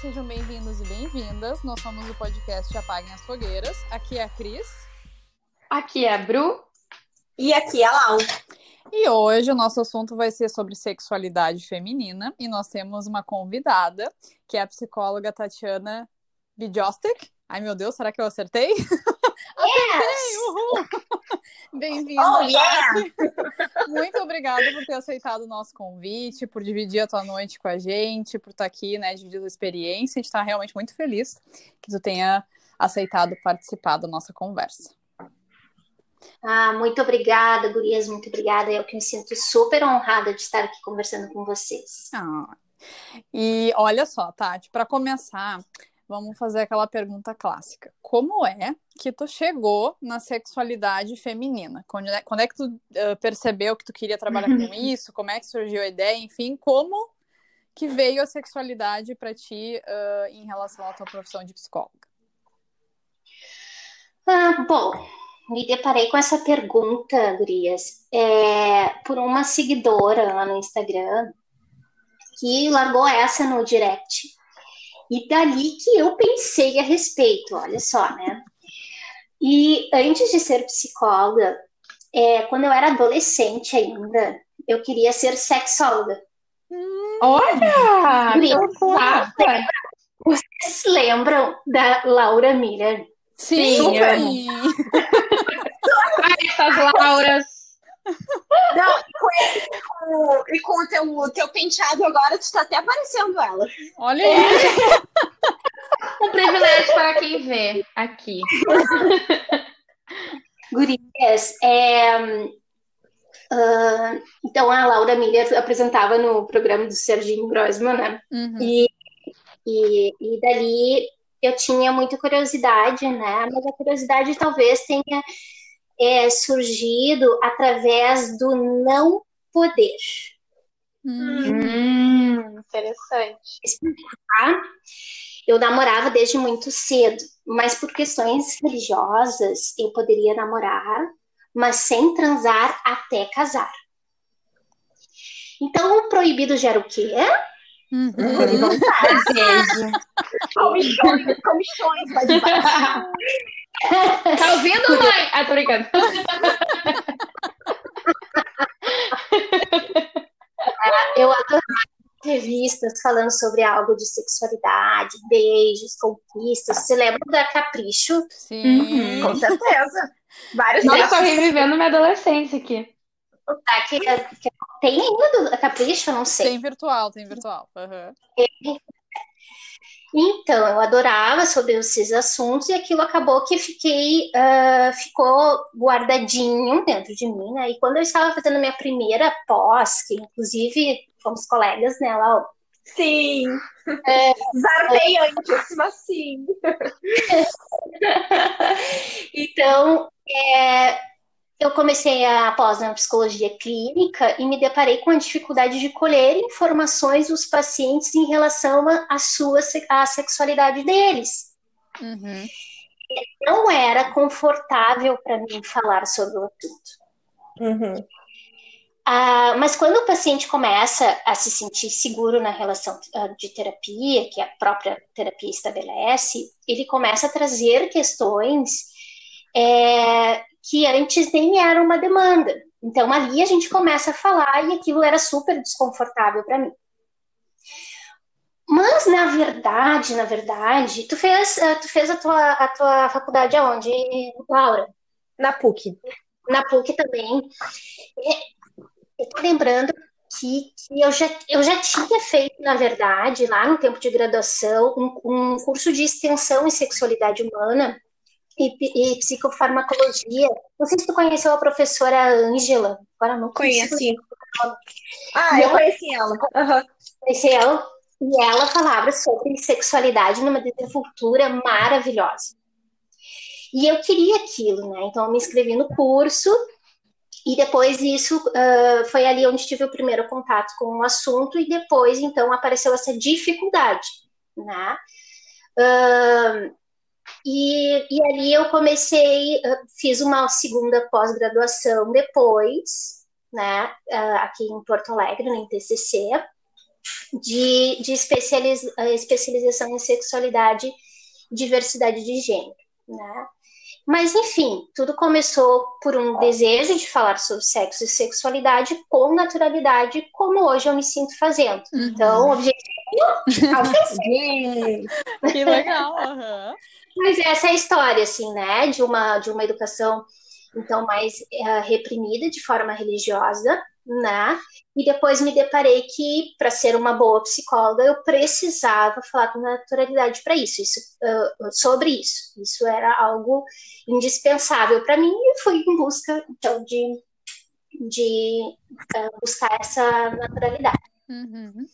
sejam bem-vindos e bem-vindas. Nós somos o podcast Apaguem as Fogueiras. Aqui é a Cris. Aqui é a Bru. E aqui é a Lau. E hoje o nosso assunto vai ser sobre sexualidade feminina e nós temos uma convidada, que é a psicóloga Tatiana Bidjostek. Ai, meu Deus, será que eu acertei? Yes! Uhul! Bem-vinda, Oh, yeah! Muito obrigada por ter aceitado o nosso convite, por dividir a tua noite com a gente, por estar aqui, né, dividindo a experiência. A gente está realmente muito feliz que tu tenha aceitado participar da nossa conversa. Ah, muito obrigada, gurias, muito obrigada. Eu que me sinto super honrada de estar aqui conversando com vocês. Ah, e olha só, Tati, para começar, vamos fazer aquela pergunta clássica. Como é que tu chegou na sexualidade feminina? Quando é, quando é que tu uh, percebeu que tu queria trabalhar com isso? Como é que surgiu a ideia? Enfim, como que veio a sexualidade para ti uh, em relação à tua profissão de psicóloga? Ah, bom, me deparei com essa pergunta, gurias, é, por uma seguidora lá no Instagram que largou essa no direct. E dali que eu pensei a respeito, olha só, né? E antes de ser psicóloga, é, quando eu era adolescente ainda, eu queria ser sexóloga. Olha! Loucura! Vocês lembram da Laura Miller? Sim, Super. sim. Ai, essas Lauras! Não, e com, esse- com- e com o teu, o teu penteado agora, tu tá até aparecendo ela. Olha aí. Um privilégio para quem vê aqui. Gurias, é, ah, então a Laura Miller apresentava no programa do Serginho Grossman, né? Uhum. E, e, e dali eu tinha muita curiosidade, né? Mas a curiosidade talvez tenha é, surgido através do não poder. Hum. Hum, interessante. tá? Eu namorava desde muito cedo, mas por questões religiosas eu poderia namorar, mas sem transar até casar. Então o proibido gera o quê? Uhum. Desejo. Comichões, comichões, vai de baixo. Tá ouvindo, mãe? Ah, tô brincando. Eu adorava revistas falando sobre algo de sexualidade, beijos, conquistas. Você lembra da Capricho? Sim. Com certeza. Vários Nossa, tô revivendo minha adolescência aqui. Tá, que, que- tem ainda da Capricho? Eu não sei. Tem virtual, tem virtual. Uhum. Então, eu adorava sobre esses assuntos e aquilo acabou que fiquei, ah, ficou guardadinho dentro de mim, né? E quando eu estava fazendo minha primeira pós, que inclusive fomos colegas, né, Lau? Sim. Zarpei antes, mas sim. Então, é, eu comecei a pós na psicologia clínica e me deparei com a dificuldade de colher informações dos pacientes em relação à sua à sexualidade deles. Uhum. Não era confortável para mim falar sobre o assunto. Uhum. Ah, mas quando o paciente começa a se sentir seguro na relação ah, de terapia, que a própria terapia estabelece, ele começa a trazer questões é, que antes nem eram uma demanda. Então ali a gente começa a falar e aquilo era super desconfortável para mim. Mas na verdade, na verdade, tu fez, ah, tu fez a tua, a tua faculdade aonde, Laura? Na PUC. na PUC também. Eu tô lembrando que, que eu, já, eu já tinha feito, na verdade, lá no tempo de graduação, um, um curso de extensão em sexualidade humana e, e psicofarmacologia. Não sei se tu conheceu a professora Ângela. Agora não. Conheci. Ah, eu conheci ela. Aham. Conheci ela. E ela falava sobre sexualidade numa desenvoltura maravilhosa. E eu queria aquilo, né? Então eu me inscrevi no curso e depois isso ah, foi ali onde tive o primeiro contato com o assunto e depois então apareceu essa dificuldade, né? Ah, e, e ali eu comecei, fiz uma segunda pós-graduação depois, né? aqui em Porto Alegre, no TCC. de, de especializ, especialização em sexualidade e diversidade de gênero, né? Mas, enfim, tudo começou por um desejo de falar sobre sexo e sexualidade com naturalidade, como hoje eu me sinto fazendo. Uhum. Então, o objetivo alcancei. que legal! Uhum. Mas essa é a história, assim, né? De uma, de uma educação, então, mais uh, reprimida de forma religiosa, né? E depois me deparei que, para ser uma boa psicóloga, eu precisava falar com naturalidade para isso, isso uh, sobre isso. Isso era algo indispensável para mim e fui em busca, então, de, de uh, buscar essa naturalidade. Uhum.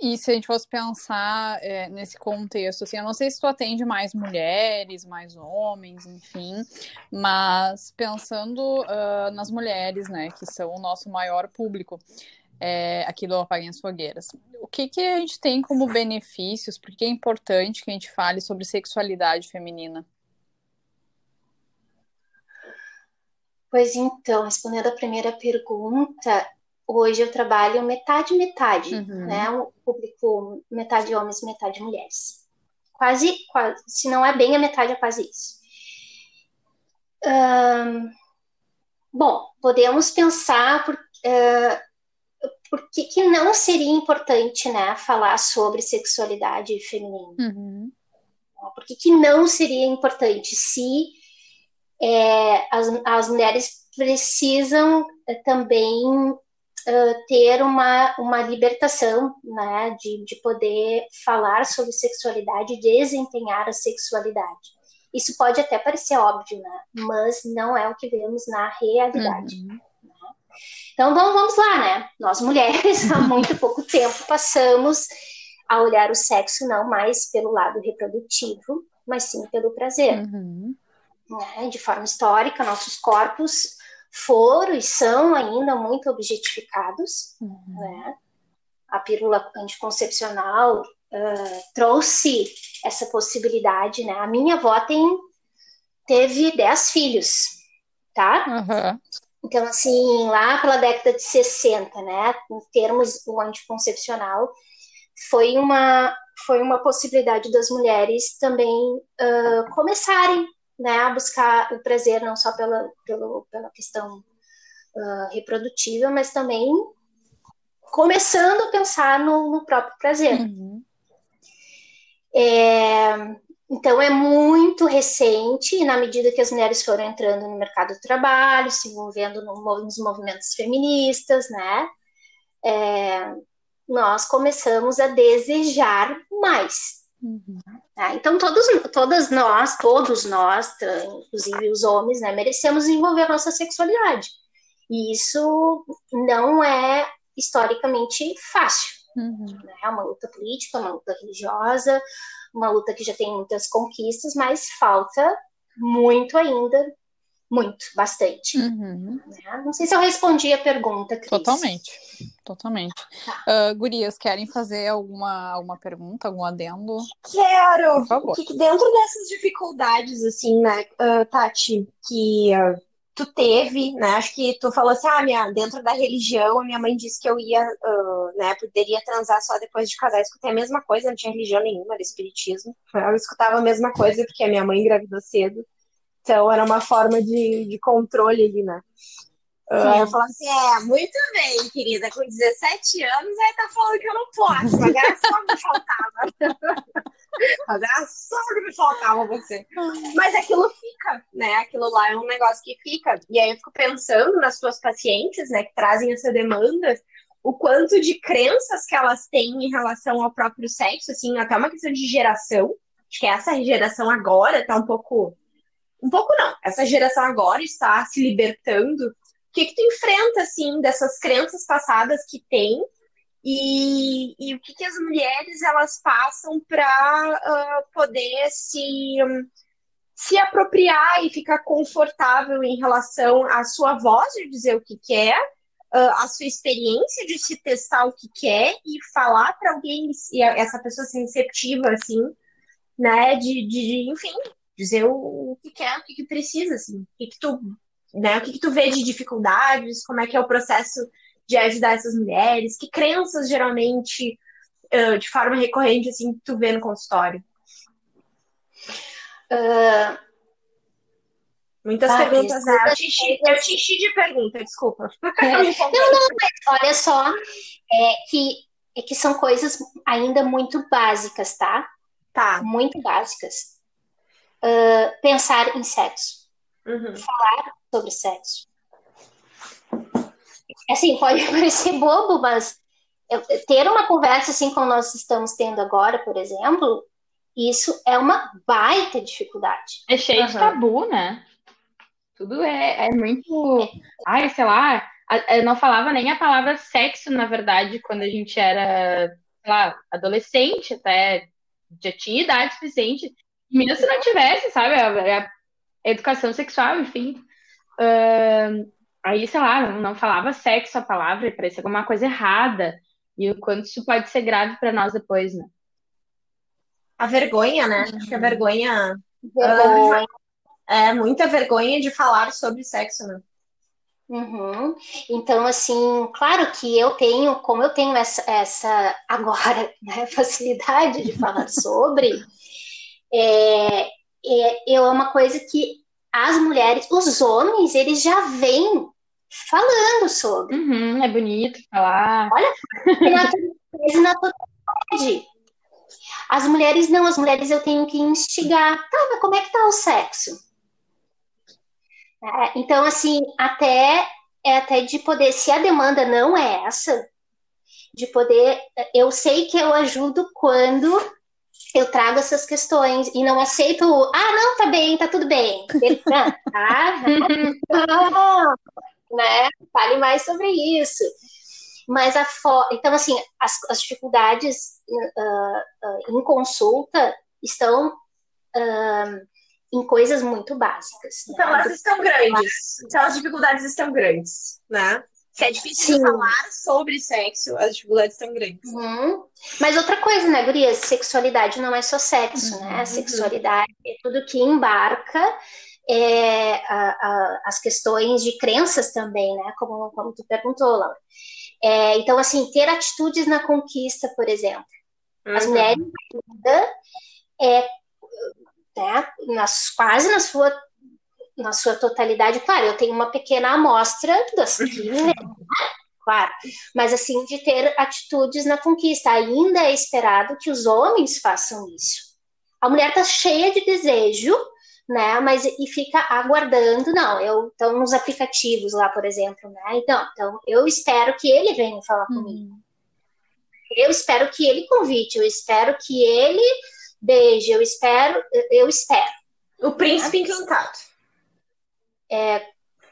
E se a gente fosse pensar é, nesse contexto, assim, eu não sei se tu atende mais mulheres, mais homens, enfim, mas pensando uh, nas mulheres, né, que são o nosso maior público é, aqui do Apaguem as Fogueiras, o que, que a gente tem como benefícios, porque é importante que a gente fale sobre sexualidade feminina? Pois então, respondendo a primeira pergunta, hoje eu trabalho metade metade, uhum. né? O público metade homens, metade mulheres. Quase, quase, se não é bem a metade, é quase isso. Um, bom, podemos pensar por, uh, por que, que não seria importante, né, falar sobre sexualidade feminina? Uhum. Por que, que não seria importante se é, as, as mulheres precisam é, ter uma, uma libertação, né, de, de poder falar sobre sexualidade desempenhar a sexualidade. Isso pode até parecer óbvio, né, mas não é o que vemos na realidade. Uhum. Né? Então vamos, vamos lá, né? Nós mulheres há muito pouco tempo passamos a olhar o sexo não mais pelo lado reprodutivo, mas sim pelo prazer. Uhum. Né? De forma histórica, nossos corpos foram e são ainda muito objetificados. Uhum. Né? A pílula anticoncepcional uh, trouxe essa possibilidade. Né? A minha avó tem, teve 10 filhos, tá? Uhum. Então, assim, lá pela década de 60, né, em termos do anticoncepcional, foi uma, foi uma possibilidade das mulheres também uh, começarem né, a buscar o prazer não só pela, pela, pela questão uh, reprodutiva, mas também começando a pensar no, no próprio prazer. Uhum. É, então é muito recente, e na medida que as mulheres foram entrando no mercado do trabalho, se envolvendo no, nos movimentos feministas, né, é, nós começamos a desejar mais. Uhum. Tá? Então, todos, todas nós, todos nós, inclusive os homens, né, merecemos desenvolver a nossa sexualidade. E isso não é historicamente fácil. Uhum. Né? É uma luta política, uma luta religiosa, uma luta que já tem muitas conquistas, mas falta muito ainda muito, bastante. Uhum. Né? Não sei se eu respondi a pergunta, Cris. Totalmente, totalmente. Tá. Uh, gurias, querem fazer alguma, alguma pergunta, algum adendo? Quero! Por favor. Que dentro dessas dificuldades, assim, né, uh, Tati, que uh, tu teve, né, acho que tu falou assim, ah, minha, dentro da religião, a minha mãe disse que eu ia, né, poderia transar só depois de casar. Eu escutei a mesma coisa, não tinha religião nenhuma, era espiritismo. Eu escutava a mesma coisa porque a minha mãe engravidou cedo. Então era uma forma de, de controle ali, né? Uh, eu falava assim, é, muito bem, querida, com 17 anos, aí tá falando que eu não posso, agora só me faltava. agora só me faltava você. Mas aquilo fica, né? Aquilo lá é um negócio que fica. E aí eu fico pensando nas suas pacientes, né, que trazem essa demanda, o quanto de crenças que elas têm em relação ao próprio sexo, assim, até uma questão de geração. Acho que essa geração agora tá um pouco um pouco não. Essa geração agora está se libertando. O que, que tu enfrenta, assim, dessas crenças passadas que tem e, e o que, que as mulheres elas passam para uh, ah, poder se, um, se apropriar e ficar confortável em relação à sua voz de dizer o que quer, uh, a sua experiência de se testar o que quer e falar para alguém, e essa pessoa ser receptiva, assim, né, de, de, enfim, dizer o, o que quer, o que, que precisa, assim, o que, que tu, né, o que, que tu vê de dificuldades, como é que é o processo de ajudar essas mulheres? Que crenças geralmente, uh, de forma recorrente, assim, tu vê no consultório? Uh, Muitas Ah, perguntas, né? Eu te, enchi, eu te enchi de pergunta, desculpa. É. Não, não, mas olha só, é que, é que são coisas ainda muito básicas, tá? Tá. Muito básicas. Ah, pensar em sexo, Uhum. sobre sexo. Assim, pode parecer bobo, mas eu- ter uma conversa assim como nós estamos tendo agora, por exemplo, isso é uma baita dificuldade. É cheio de Aham. tabu, né? Tudo é, é muito. Ai, sei lá. Eu não falava nem a palavra sexo, na verdade, quando a gente era, sei lá, adolescente, até já tinha idade suficiente. Mesmo se não tivesse, sabe? A, a educação sexual, enfim. Ahn, aí, sei lá, não, falava sexo a palavra, e parecia alguma coisa errada. E o quanto isso pode ser grave para nós depois, né? A vergonha, né? Acho que a vergonha Vergonha. é muita vergonha de falar sobre sexo, né? Uhum. Então, assim, claro que eu tenho, como eu tenho essa, essa agora, né, facilidade de falar sobre, é, é, é uma coisa que as mulheres, os homens, eles já vêm falando sobre. Uhum, é bonito falar. E na totalidade, na totalidade. As mulheres não, as mulheres eu tenho que instigar. Tá, mas como é que tá o sexo? É, então, assim, até é até de poder, se a demanda não é essa, de poder, eu sei que eu ajudo quando eu trago essas questões e não aceito, ah, não, tá bem, tá tudo bem. Tá, tá, tá, né? Fale mais sobre isso. Mas a fo... então assim, as, as dificuldades uh, uh, em consulta estão uh, em coisas muito básicas. Né? Então, elas estão grandes. Então, as dificuldades estão grandes, né? Se é difícil Sim. falar sobre sexo, as dificuldades estão grandes. Uhum. Mas outra coisa, né, Gurias? Sexualidade não é só sexo, Uhum. né? Sexualidade é tudo que embarca é, a- a- as questões de crenças também, né? Como, como tu perguntou, Laura. É, então, assim, ter atitudes na conquista, por exemplo. As Uhum. mulheres ainda é, né, nas, quase na sua, na sua totalidade, claro, eu tenho uma pequena amostra das que, né, claro, mas assim, de ter atitudes na conquista. Ainda é esperado que os homens façam isso. A mulher tá cheia de desejo, né, mas e fica aguardando, não, eu, então nos aplicativos lá, por exemplo, né, então, então eu espero que ele venha falar comigo. Eu espero que ele convite, eu espero que ele beije, eu espero, eu espero. O príncipe encantado.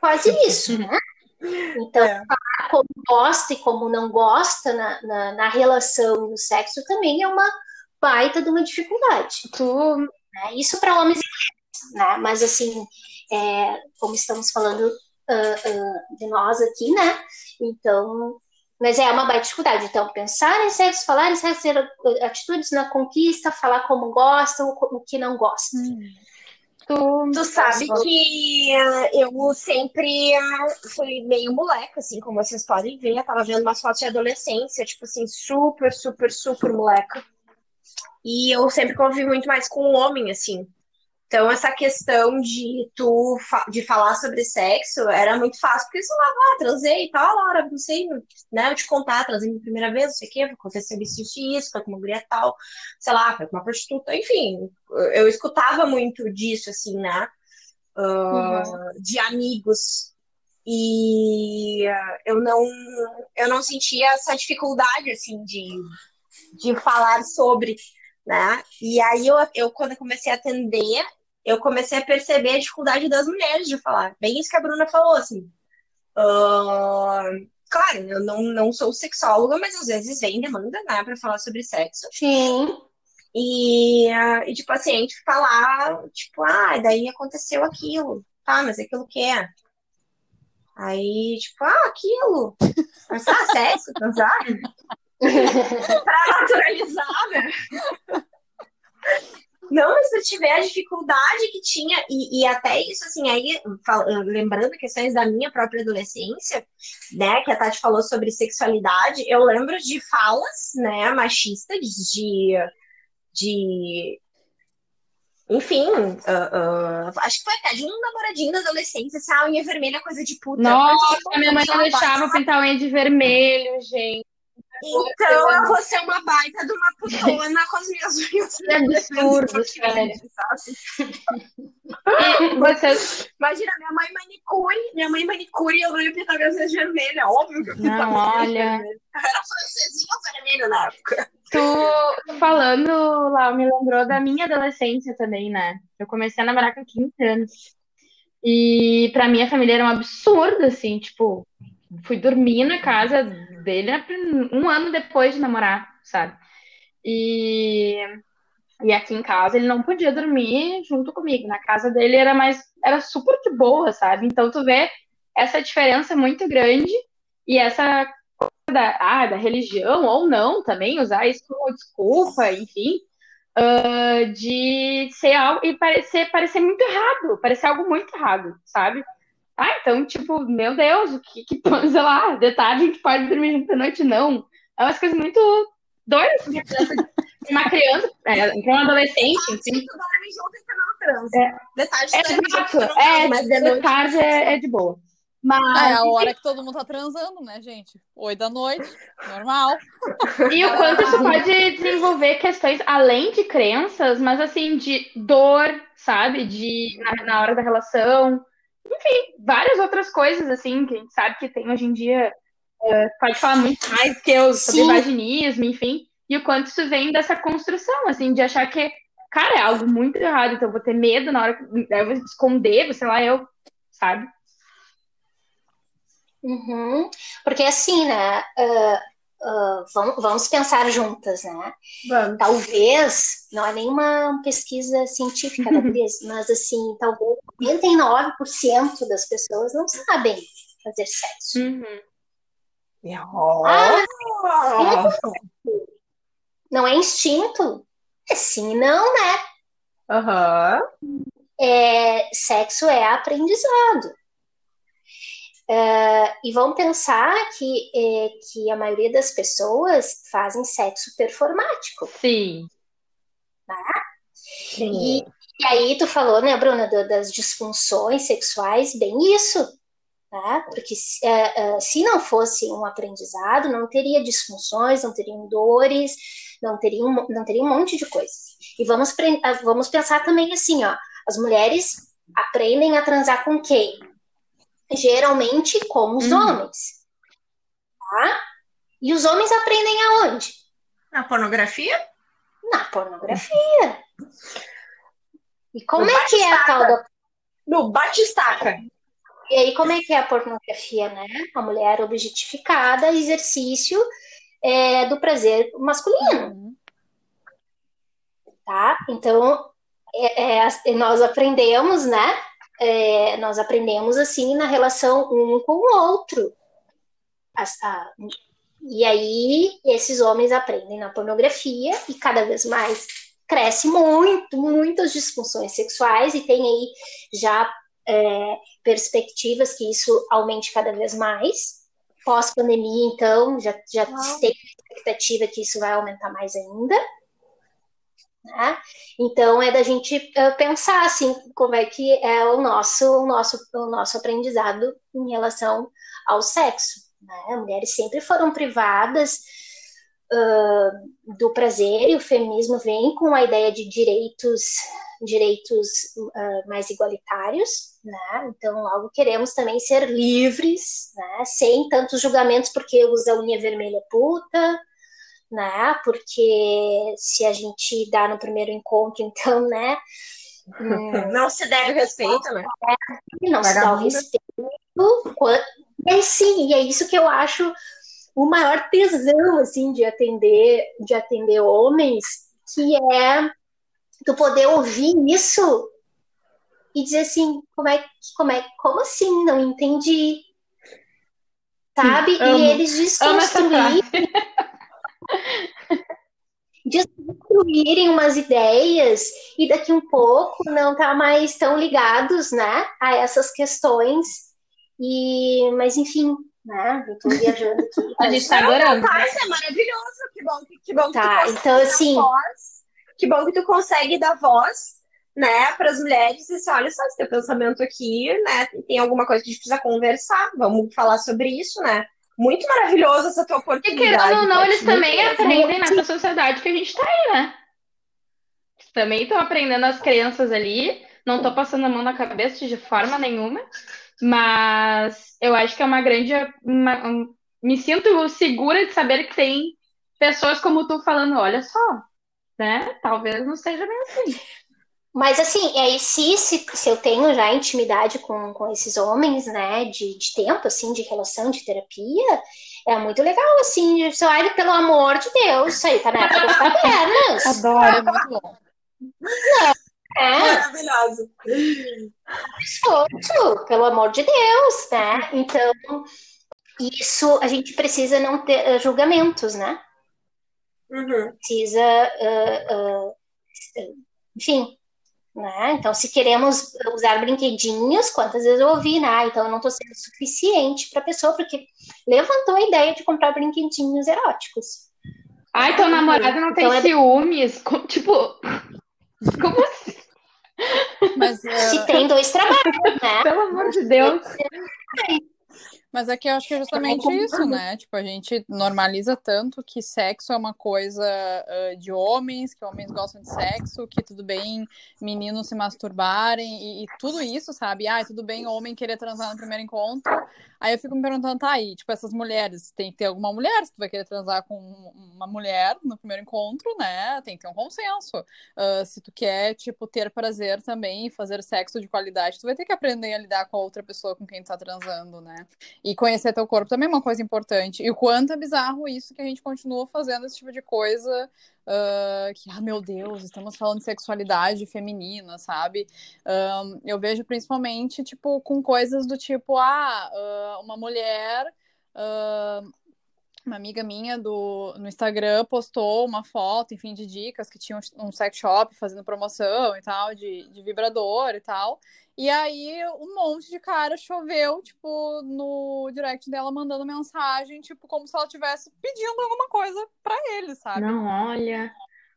Quase isso, né? Então, É. falar como gosta e como não gosta na, na, na relação e no sexo também é uma baita de uma dificuldade. Tu né? Isso para homens e mulheres, né? Mas assim, é, como estamos falando ah, ah, de nós aqui, né? Então, mas é uma baita dificuldade. Então, pensar em sexo, falar em sexo, ter atitudes na conquista, falar como gosta, o, o que não gosta. Tu, Tu sabe que eh, eu sempre eh, fui meio moleca, assim, como vocês podem ver. Eu tava vendo umas fotos de adolescência, tipo assim, super, super, super moleca. E eu sempre convivi muito mais com o homem, assim. Então, essa questão de tu fa- de falar sobre sexo era muito fácil, porque sei lá, ah, transei e tal, Laura, não sei, né, eu te contar, transei pela primeira vez, não sei o quê, aconteceu isso, isso, isso, foi com uma mulher tal, sei lá, foi com uma prostituta, enfim, eu escutava muito disso, assim, né, ah, de amigos, e eu não, eu não sentia essa dificuldade, assim, de, de falar sobre, né, e aí eu, eu, quando eu comecei a atender, eu comecei a perceber a dificuldade das mulheres de falar. Bem isso que a Bruna falou, assim. Ah, claro, eu não, não sou sexóloga, mas às vezes vem demanda, né, pra falar sobre sexo. Sim. E, ah, e de paciente falar, tipo, ah, daí aconteceu aquilo. Tá, mas aquilo que é? Aí, tipo, ah, aquilo. Mas, ah, sexo, transar? pra naturalizar, né? Não, mas pra te ver a dificuldade que tinha, e, e até isso, assim, aí, fal- lembrando questões da minha própria adolescência, né, que a Tati falou sobre sexualidade, eu lembro de falas, né, machistas, de, de enfim, ah, ah, acho que foi até de um namoradinho da adolescência, assim, ah, unha vermelha é coisa de puta. Nossa, minha mãe tipo, não deixava pintar unha de vermelho, gente. Então eu vou ser uma baita de uma putona com as minhas unhas Que absurdo, vocês. Imagina, minha mãe manicure, minha mãe manicure e eu não ia pintar minhas unhas vermelhas. Óbvio que eu pintava Não, olha. vermelhas. Eu era francesinha vermelha na época. Tu falando lá, me lembrou da minha adolescência também, né? Eu comecei a namorar com 15 anos. E pra mim a família era um absurdo, assim, tipo, fui dormir na casa dele um ano depois de namorar, sabe? E, e aqui em casa ele não podia dormir junto comigo. Na casa dele era mais, era super de boa, sabe? Então tu vê essa diferença muito grande e essa da, ah, da religião ou não também, usar isso como desculpa, enfim, ah, de ser algo e parecer, parecer muito errado, parecer algo muito errado, sabe? Ah, então, tipo, meu Deus, o que, que sei lá, de tarde a gente pode dormir junto à noite, não. É umas coisas muito doidas, assim, uma criança, é, uma adolescente, enfim. Tu dorme junto e transa. É. Detalhe, É exato, é, mas de noite. tarde é, é de boa. É a Mas, hora que todo mundo tá transando, né, gente? Oito da noite, normal. E o quanto isso pode desenvolver questões além de crenças, mas assim, de dor, sabe? De na, na hora da relação. Enfim, várias outras coisas, assim, que a gente sabe que tem hoje em dia. é, pode falar muito mais que eu sobre Sim. vaginismo, enfim. E o quanto isso vem dessa construção, assim, de achar que, cara, é algo muito errado, então eu vou ter medo na hora que eu vou esconder, sei lá, eu, sabe? Uhum. Porque assim, né? ah, ah, vamos, vamos pensar juntas, né? Vamos. Talvez, não é nenhuma pesquisa científica Cris, mas assim, talvez 99% das pessoas não sabem fazer sexo. Uhum. Ah, Ah, não é instinto? É sim não, né? Aham. É, sexo é aprendizado. É, e vamos pensar que, é, que a maioria das pessoas fazem sexo performático. Sim. Sim. E, e aí tu falou, né, Bruna, do- das disfunções sexuais, bem isso, né? Porque se, é, é, se não fosse um aprendizado, não teria disfunções, não teriam dores, não teria um, não teria um monte de coisas. E vamos, ah, vamos pensar também assim, ó, as mulheres aprendem a transar com quem? Geralmente com os Uhum. homens, tá? E os homens aprendem aonde? Na pornografia? Na pornografia. E como No é que é a tal da No batistaca. E aí, como é que é a pornografia, né? A mulher objetificada, exercício é, do prazer masculino, Uhum. tá? Então, é, é, nós aprendemos, né? É, nós aprendemos assim na relação um com o outro. As- a- e aí, esses homens aprendem na pornografia e cada vez mais cresce muito, muitas disfunções sexuais e tem aí já é, perspectivas que isso aumente cada vez mais. Pós-pandemia, então, já, já Uau. tem expectativa que isso vai aumentar mais ainda. Né? Então, é da gente eh, pensar, assim, como é que é o nosso, o nosso, o nosso aprendizado em relação ao sexo. Né? Mulheres sempre foram privadas ah, do prazer e o feminismo vem com a ideia de direitos direitos ah, mais igualitários, né? Então, logo queremos também ser livres, né? Sem tantos julgamentos porque usa unha vermelha puta, né? Porque se a gente dá no primeiro encontro, então, né? hum, Não se deve respeito, né? não se dá o Vagabunda. respeito. É sim, e é isso que eu acho o maior tesão assim de atender de atender homens, que é tu poder ouvir isso e dizer assim, como é como é como assim? Não entendi. Sabe? Amo. E eles essa desconstruírem umas ideias e daqui um pouco não tá mais tão ligados, né, a essas questões. E, mas enfim, né, eu tô viajando aqui. A gente tá adorando. Tá, isso é maravilhoso. Que bom, que bom que Tá, tu então, assim- voz. Que bom que tu consegue dar voz, né, para as mulheres e dizer, olha só, esse teu pensamento aqui, né, tem alguma coisa que a gente precisa conversar, vamos falar sobre isso, né? Muito maravilhoso essa tua E oportunidade. querendo ou não, eles também aprendem nessa sociedade que a gente tá aí, né? Eles também estão aprendendo as crenças ali. Não tô passando a mão na cabeça de forma nenhuma, mas eu acho que é uma grande. uma- um- me sinto segura de saber que tem pessoas como tu falando, olha só, né? Talvez não seja bem assim. Mas assim, aí se, se, se eu tenho já intimidade com, com esses homens, né, de, de tempo, assim, de relação, de terapia, é muito legal, assim, de você, olha, pelo amor de Deus, isso aí tá na época das cavernas. Adoro, é muito bom. É, Maravilhoso. pelo amor de Deus, né? Então, isso a gente precisa não ter eh, julgamentos, né? Uhum. Precisa, ah, ah, enfim, né? Então, se queremos usar brinquedinhos, quantas vezes eu ouvi, né? Então, eu não estou sendo suficiente para a pessoa, porque levantou a ideia de comprar brinquedinhos eróticos. Ai, teu namorado não tem Então é- ciúmes. Co- Tipo, como assim? Mas, eh, Se tem dois trabalhos, né? Pelo amor de Deus. Mas é que eu acho que é justamente isso, né? Tipo, a gente normaliza tanto que sexo é uma coisa ah, de homens, que homens gostam de sexo, que tudo bem meninos se masturbarem e, e tudo isso, sabe? Ah, tudo bem homem querer transar no primeiro encontro. Aí eu fico me perguntando, tá aí, tipo, essas mulheres, tem que ter alguma mulher, se tu vai querer transar com uma mulher no primeiro encontro, né? Tem que ter um consenso. Ah, se tu quer, tipo, ter prazer também e fazer sexo de qualidade, tu vai ter que aprender a lidar com a outra pessoa com quem tu tá transando, né? E conhecer teu corpo também é uma coisa importante. E o quanto é bizarro isso que a gente continua fazendo esse tipo de coisa. ah, que, ah, meu Deus, estamos falando de sexualidade feminina, sabe? Eu vejo principalmente, tipo, com coisas do tipo, ah, ah, uma mulher. ah, uma amiga minha do, no Instagram postou uma foto, enfim, de dicas que tinha um, um sex shop fazendo promoção e tal, de, de vibrador e tal. E aí um monte de cara choveu, tipo, no direct dela mandando mensagem, tipo, como se ela estivesse pedindo alguma coisa pra ele, sabe? Não, olha.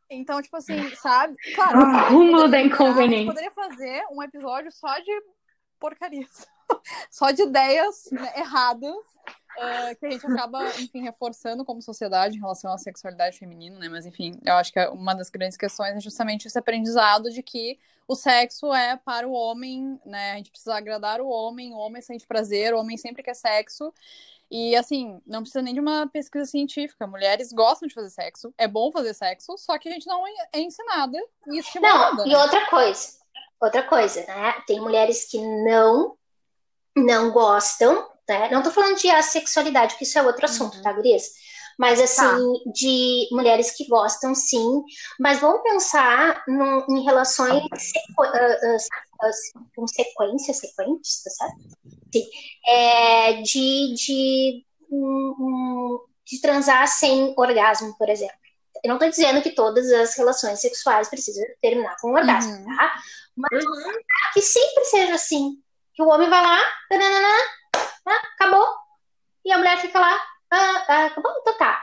Então, tipo assim, sabe? Claro, Ah, Rúmulo da a gente inconveniência. poderia fazer um episódio só de porcarias. só de ideias né, erradas ah, que a gente acaba, enfim, reforçando como sociedade em relação à sexualidade feminina, né? Mas, enfim, eu acho que uma das grandes questões é justamente esse aprendizado de que o sexo é para o homem, né? A gente precisa agradar o homem, o homem sente prazer, o homem sempre quer sexo. E assim, não precisa nem de uma pesquisa científica. Mulheres gostam de fazer sexo, é bom fazer sexo, só que a gente não é ensinada e estimulada. Não, e né? outra coisa, outra coisa, né? Tem mulheres que não não gostam, né? Não tô falando de assexualidade, porque isso é outro assunto, Uhum. tá, gurias? Mas assim, de mulheres que gostam, sim. Mas vamos pensar num- em relações sequ- ah, ah, ah, com sequências, sequentes, tá certo? Sim. É, de, de, hum, hum, de transar sem orgasmo, por exemplo. Eu não tô dizendo que todas as relações sexuais precisam terminar com um orgasmo, Uhum. tá? Mas Uhum. que sempre seja assim. Que o homem vai lá, tananana, ah, acabou. E a mulher fica lá, ah, ah, acabou, então tá.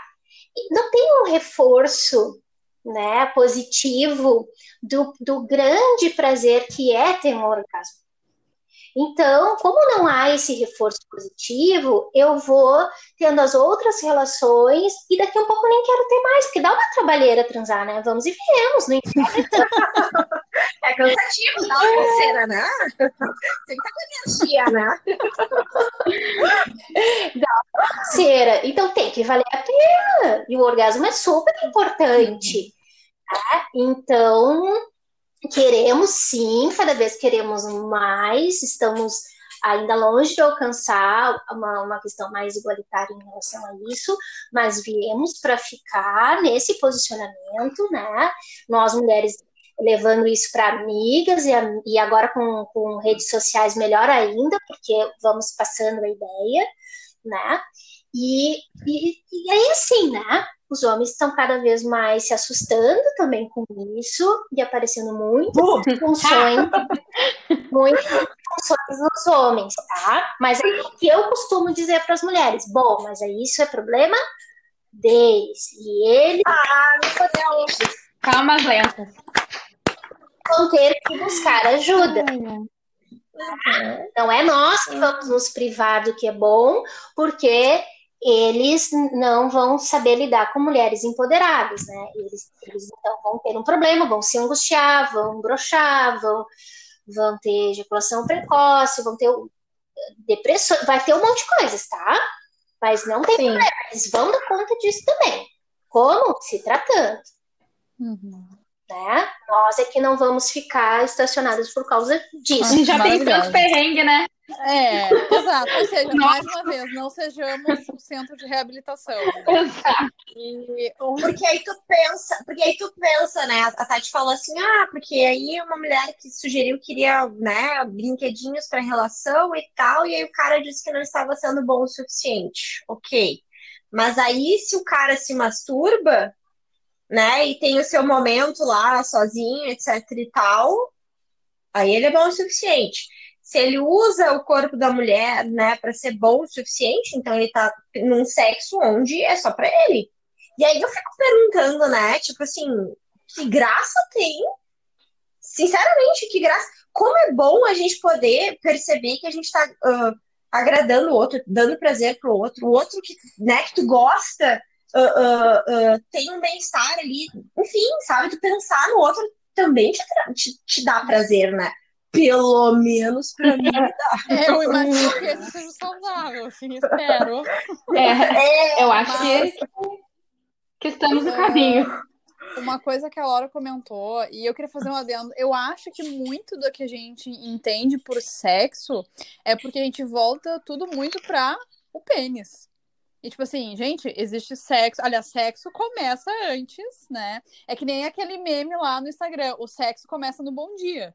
E não tem um reforço né, positivo do, do grande prazer que é ter um orgasmo. Então, como não há esse reforço positivo, eu vou tendo as outras relações e daqui a um pouco nem quero ter mais, porque dá uma trabalheira transar, né? Vamos e viemos. Não É cansativo, dá uma coceira, né? Tem que estar com energia, né? cera. Então tem que valer a pena. E o orgasmo é super importante. tá? Então, queremos sim, cada vez queremos mais, estamos ainda longe de alcançar uma, uma questão mais igualitária em relação a isso, mas viemos para ficar nesse posicionamento, né? Nós mulheres levando isso para amigas e, e agora com, com redes sociais melhor ainda, porque vamos passando a ideia, né? E, e, e aí, assim, né? Os homens estão cada vez mais se assustando também com isso e aparecendo muitas funções, muitas funções nos homens, tá? Mas é o que eu costumo dizer para as mulheres, bom, mas aí isso é problema deles e eles. Ah, meu Deus. Calma, lentas. Vão ter que buscar ajuda. Não é nós que vamos nos privar do que é bom, porque eles não vão saber lidar com mulheres empoderadas, né? Eles, eles então vão ter um problema, vão se angustiar, vão brochar, vão, vão ter ejaculação precoce, vão ter depressão, vai ter um monte de coisas, tá? Mas não tem Sim. problema, eles vão dar conta disso também. Como? Se tratando. Uhum né? Nós é que não vamos ficar estacionados por causa disso. já tem tanto perrengue, né? É, exato. Ou seja, Nossa. mais uma vez, não sejamos um centro de reabilitação. Né? Exato. E, Porque aí tu pensa, porque aí tu pensa, né? A Tati falou assim, ah, porque aí uma mulher que sugeriu queria, né, brinquedinhos para relação e tal, e aí o cara disse que não estava sendo bom o suficiente. Ok. Mas aí, se o cara se masturba, né? E tem o seu momento lá sozinho, etc e tal. Aí ele é bom o suficiente. Se ele usa o corpo da mulher, né, para ser bom o suficiente, então ele tá num sexo onde é só para ele. E aí eu fico perguntando, né, tipo assim, que graça tem? Sinceramente, que graça. Como é bom a gente poder perceber que a gente tá uh, agradando o outro, dando prazer pro outro, o outro que, né, que tu gosta, uh, uh, tem um bem-estar ali. Enfim, sabe? Tu pensar no outro também te, te, te dá prazer, né? Pelo menos pra mim dá. É, eu imagino que esse seja saudável, assim, espero. É, é eu acho mas... que, que estamos no caminho. Uma coisa que a Laura comentou, e eu queria fazer um adendo, eu acho que muito do que a gente entende por sexo é porque a gente volta tudo muito pra o pênis. E, tipo assim, gente, existe sexo. Aliás, sexo começa antes, né? É que nem aquele meme lá no Instagram. O sexo começa no bom dia.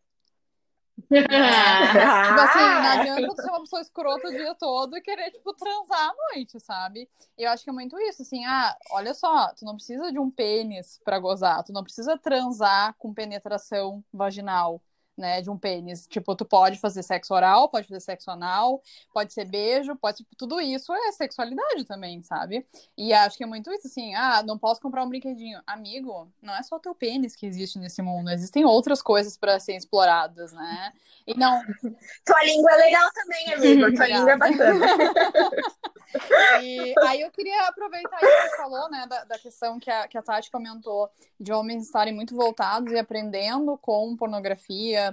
É. tipo assim, não adianta você ser uma pessoa escrota o dia todo e querer, tipo, transar à noite, sabe? Eu acho que é muito isso, assim, ah, olha só, tu não precisa de um pênis para gozar, tu não precisa transar com penetração vaginal né, de um pênis. Tipo, tu pode fazer sexo oral, pode fazer sexo anal, pode ser beijo, pode tipo, tudo isso é sexualidade também, sabe? E acho que é muito isso assim, ah, não posso comprar um brinquedinho. Amigo, não é só o teu pênis que existe nesse mundo, existem outras coisas para serem exploradas, né? E não Tua língua é legal também, amigo. Tua língua é bacana. e aí eu queria aproveitar isso que você falou, né, da, da questão que a, que a Tati comentou de homens estarem muito voltados e aprendendo com pornografia,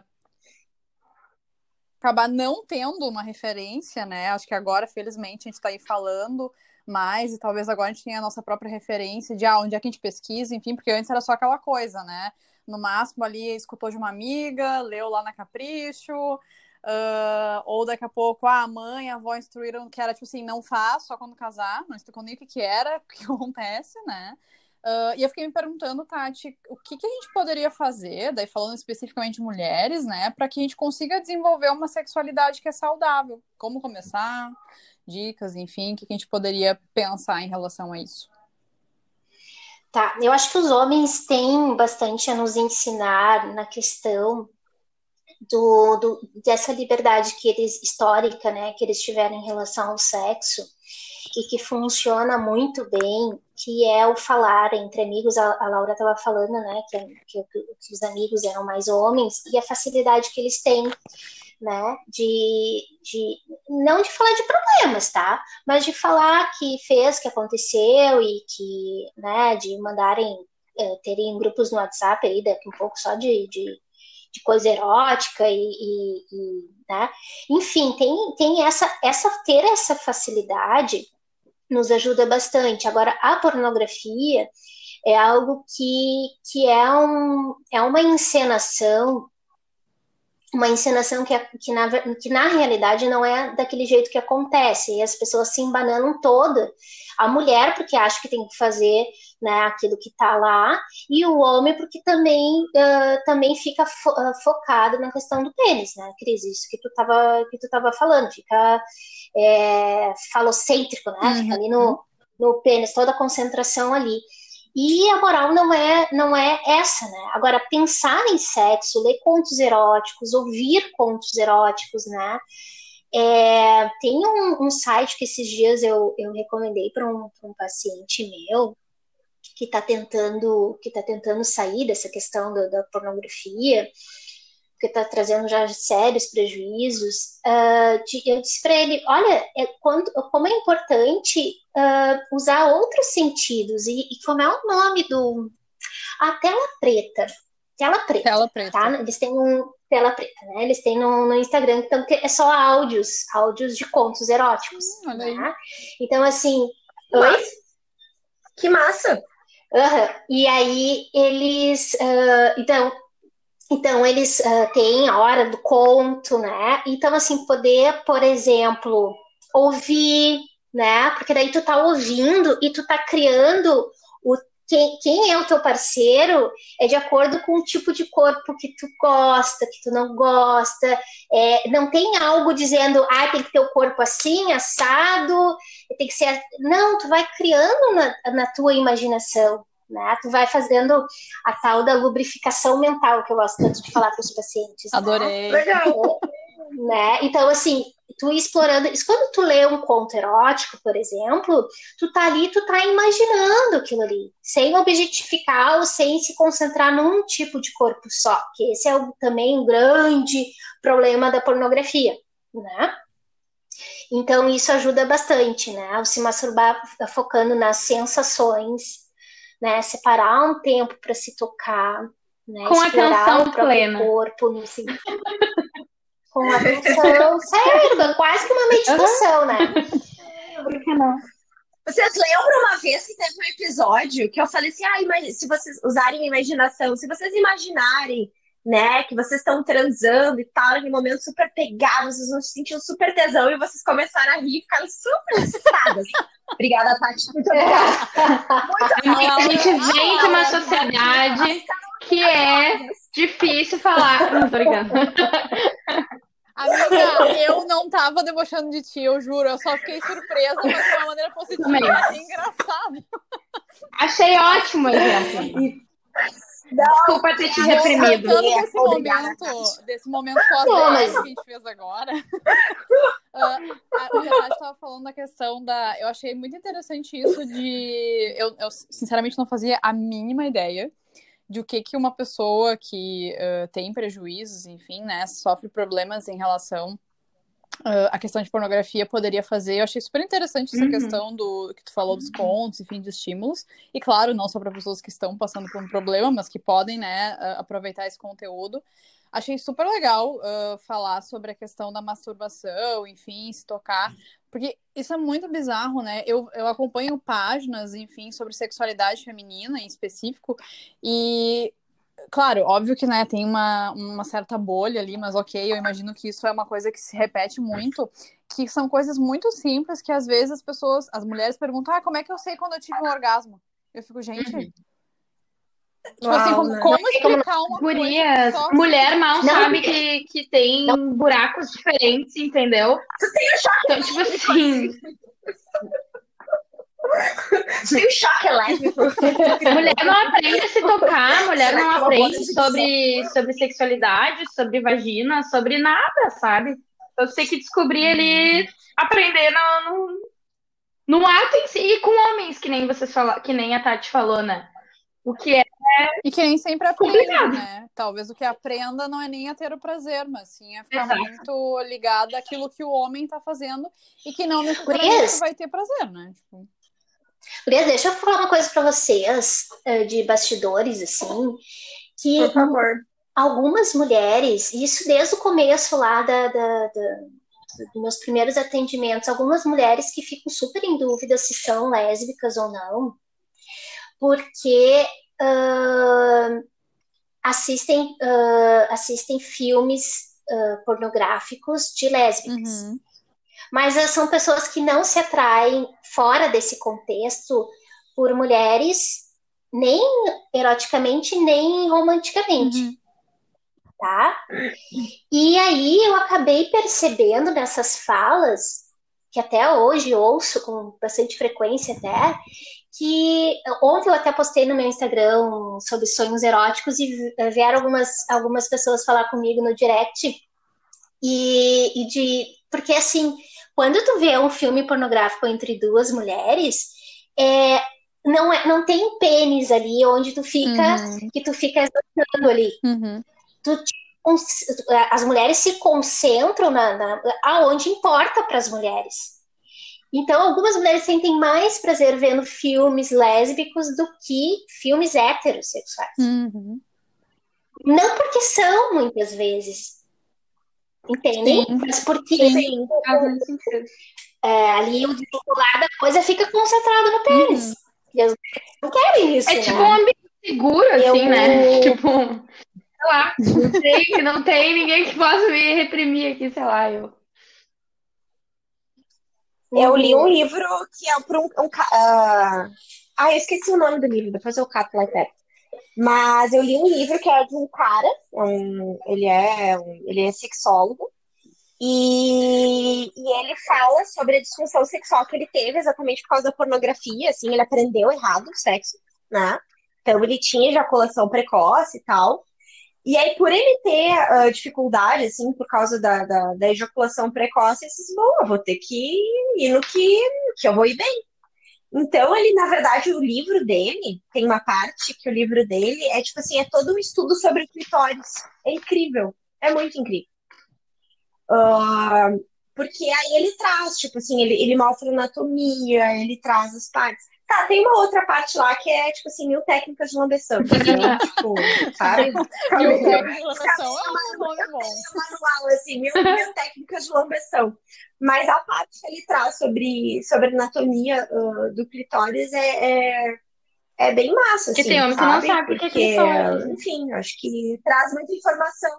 acabar não tendo uma referência, né? Acho que agora, felizmente, a gente está aí falando mais e talvez agora a gente tenha a nossa própria referência de ah, onde é que a gente pesquisa, enfim, porque antes era só aquela coisa, né? No máximo ali escutou de uma amiga, leu lá na Capricho, uh, ou daqui a pouco ah, a mãe, a avó instruíram que era tipo assim, não faz, só quando casar, não explicou nem o que, que era, o que acontece, né? Uh, e eu fiquei me perguntando, Tati, o que, que, a gente poderia fazer, daí falando especificamente de mulheres, né, para que a gente consiga desenvolver uma sexualidade que é saudável? Como começar? Dicas, enfim, o que, que a gente poderia pensar em relação a isso? Tá, eu acho que os homens têm bastante a nos ensinar na questão do, do, dessa liberdade que eles histórica, né, que eles tiveram em relação ao sexo e que funciona muito bem, que é o falar entre amigos. A, Laura estava falando, né, que, que, que, os amigos eram mais homens e a facilidade que eles têm, né, de, de não de falar de problemas, tá, mas de falar que fez, que aconteceu e que, né, de mandarem é, terem grupos no WhatsApp aí daqui um pouco só de, de de coisa erótica e, e, e né? enfim, tem, tem essa, essa ter essa facilidade nos ajuda bastante. Agora, a pornografia é algo que, que é, um, é uma encenação uma encenação que, é, que, na, que na realidade não é daquele jeito que acontece, e as pessoas se embananam toda. A mulher, porque acha que tem que fazer né, aquilo que está lá, e o homem porque também, uh, também fica fo uh, focado na questão do pênis, né, Cris? Isso que tu estava que tu tava falando, fica é, falocêntrico, né? Uhum. Fica ali no, no pênis, toda a concentração ali. E a moral não é, não é essa, né? Agora, pensar em sexo, ler contos eróticos, ouvir contos eróticos, né? É, tem um, um, site que esses dias eu, eu recomendei para um, um paciente meu que está tentando que tá tentando sair dessa questão da, da pornografia que está trazendo já sérios prejuízos, uh, eu disse para ele, olha, é, quando, como é importante uh, usar outros sentidos, e, e, como é o nome do... A tela preta. Tela preta. Tela preta. Tá? Eles têm um... Tela preta, né? Eles têm no, no Instagram, então, que é só áudios, áudios de contos eróticos. Hum, né? Então, assim... Oi? Que massa! Uhum. E aí, eles... Uh, então, então, eles uh, têm a hora do conto, né? Então, assim, poder, por exemplo, ouvir, né? Porque daí tu tá ouvindo e tu tá criando quem, quem é o teu parceiro é de acordo com o tipo de corpo que tu gosta, que tu não gosta. É, não tem algo dizendo, ah, tem que ter o corpo assim, assado, tem que ser. Não, tu vai criando na, na tua imaginação né? Tu vai fazendo a tal da lubrificação mental, que eu gosto tanto de falar para os pacientes. Né? Adorei. Né? Legal. Né? Então, assim, tu explorando. Quando tu lê um conto erótico, por exemplo, tu tá ali, tu tá imaginando aquilo ali, sem objetificar ou sem se concentrar num tipo de corpo só, que esse é o, também um grande problema da pornografia, né? Então, isso ajuda bastante, né? Ao se masturbar focando nas sensações, né? Separar um tempo para se tocar, né? Com atenção o plena. corpo no Com atenção, sério, quase que uma meditação, né? Por que não? Vocês lembram uma vez que teve um episódio que eu falei assim: ah, se vocês usarem a imaginação, se vocês imaginarem, né, que vocês estão transando e tal, naquele momento super pegados, vocês vão se sentir super tesão e vocês começaram a rir e ficaram super assustadas. Obrigada, Tati. Muito obrigada. Muito a gente vem de uma sociedade que é difícil falar. Não, tô brincando. Amiga, eu não tava debochando de ti, eu juro. Eu só fiquei surpresa, mas de uma maneira positiva. Também. Engraçado. Achei ótimo, exemplo. Desculpa ter te reprimido. Desse momento, desse momento pós que a gente fez agora. uh, a, o Renato estava falando da questão da. Eu achei muito interessante isso de. Eu, eu, sinceramente, não fazia a mínima ideia de o que, que uma pessoa que uh, tem prejuízos, enfim, né, sofre problemas em relação Uh, a questão de pornografia poderia fazer. Eu achei super interessante essa uhum. questão do que tu falou dos contos, enfim, de estímulos. E claro, não só para pessoas que estão passando por um problema, mas que podem, né, aproveitar esse conteúdo. Achei super legal uh, falar sobre a questão da masturbação, enfim, se tocar, porque isso é muito bizarro, né? Eu, eu acompanho páginas, enfim, sobre sexualidade feminina em específico, e claro, óbvio que né, tem uma, uma certa bolha ali, mas ok, eu imagino que isso é uma coisa que se repete muito, que são coisas muito simples que às vezes as pessoas, as mulheres perguntam, ah, como é que eu sei quando eu tive um orgasmo? Eu fico, gente. Uhum. Tipo assim, Uau, assim, como, né? como explicar uma Gurias, coisa mulher mal não, sabe que, que tem não. buracos diferentes, entendeu? Tu tem o choque. Então, tipo assim. Tem um choque elétrico. mulher não aprende a se tocar, mulher não aprende sobre, sobre sexualidade, sobre vagina, sobre nada, sabe? Então você tem que descobrir ele, aprender no, no, no, ato em si e com homens, que nem você fala, que nem a Tati falou, né? O que é. E que nem sempre aprende, né? Talvez o que aprenda não é nem a ter o prazer, mas sim a ficar Exato. muito ligada àquilo que o homem tá fazendo e que não necessariamente vai ter prazer, né? Tipo... Gurias, deixa eu falar uma coisa para vocês, eh, de bastidores, assim, que Por favor. algumas mulheres, isso desde o começo lá da, da, da, dos meus primeiros atendimentos, algumas mulheres que ficam super em dúvida se são lésbicas ou não, porque uh, assistem, uh, assistem filmes uh, pornográficos de lésbicas. Uhum. Mas são pessoas que não se atraem fora desse contexto por mulheres, nem eroticamente, nem romanticamente. Uhum. Tá? E aí eu acabei percebendo nessas falas que até hoje ouço com bastante frequência até, que ontem eu até postei no meu Instagram sobre sonhos eróticos e vieram algumas, algumas pessoas falar comigo no direct e, e de porque assim quando tu vê um filme pornográfico entre duas mulheres é, não, é, não tem pênis ali onde tu fica, uhum. que tu fica exaltando ali. Uhum. Tu, as mulheres se concentram na, na aonde importa para as mulheres. Então, algumas mulheres sentem mais prazer vendo filmes lésbicos do que filmes heterossexuais. Uhum. Não porque são, muitas vezes. Entendem? Mas porque Sim. é, ali o desenrolar da coisa fica concentrado no pênis. Uhum. E as não querem isso. É né? tipo um ambiente seguro, assim, eu... né? Tipo, sei lá, não tem, não tem ninguém que possa me reprimir aqui, sei lá, eu. Eu li um livro que é para um. um uh... Ah, eu esqueci o nome do livro, depois eu cato lá perto. Mas eu li um livro que é de um cara, um, ele, é, um, ele é sexólogo, e, e, ele fala sobre a disfunção sexual que ele teve exatamente por causa da pornografia, assim, ele aprendeu errado o sexo, né? Então ele tinha ejaculação precoce e tal. E aí, por ele ter uh, dificuldade, assim, por causa da, da, da ejaculação precoce, ele disse, bom, eu vou ter que ir no que, que eu vou ir bem. Então, ele, na verdade, o livro dele, tem uma parte que o livro dele é, tipo assim, é todo um estudo sobre clitóris. É incrível, é muito incrível. Uh, porque aí ele traz, tipo assim, ele, ele mostra anatomia, ele traz as partes. Tá, tem uma outra parte lá que é, tipo assim, mil técnicas de lambeção. Né? tipo, sabe? Mil técnicas de lambeção é um nome bom. manual, assim, mil, mil técnicas de lambeção. Mas a parte que ele traz sobre, sobre anatomia uh, do clitóris é, é, é, bem massa, assim, que tem homem que não sabe porque, porque é enfim, acho que traz muita informação.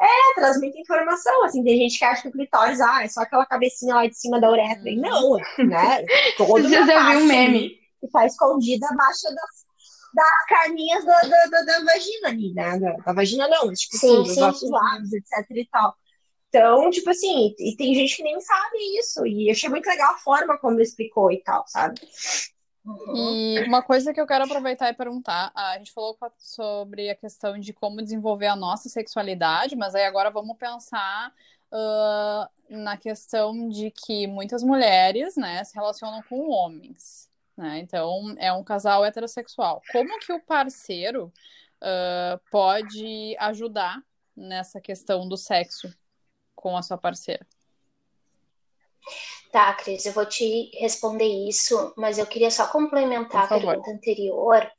É, traz muita informação, assim, tem gente que acha que o clitóris, ah, é só aquela cabecinha lá de cima da uretra. E não, né? Todo Você já viu um meme? Que tá escondida abaixo das, das carninhas da, da, da, da vagina ali, né? Da, da, vagina não, mas, tipo, sim, sim, dos nossos lábios, etc e tal. Então, tipo assim, e tem gente que nem sabe isso. E eu achei muito legal a forma como ele explicou e tal, sabe? E uma coisa que eu quero aproveitar e perguntar, a gente falou sobre a questão de como desenvolver a nossa sexualidade, mas aí agora vamos pensar uh, na questão de que muitas mulheres, né, se relacionam com homens, né? Então é um casal heterossexual. Como que o parceiro uh, pode ajudar nessa questão do sexo com a sua parceira? Tá, Cris, eu vou te responder isso, mas eu queria só complementar a pergunta anterior.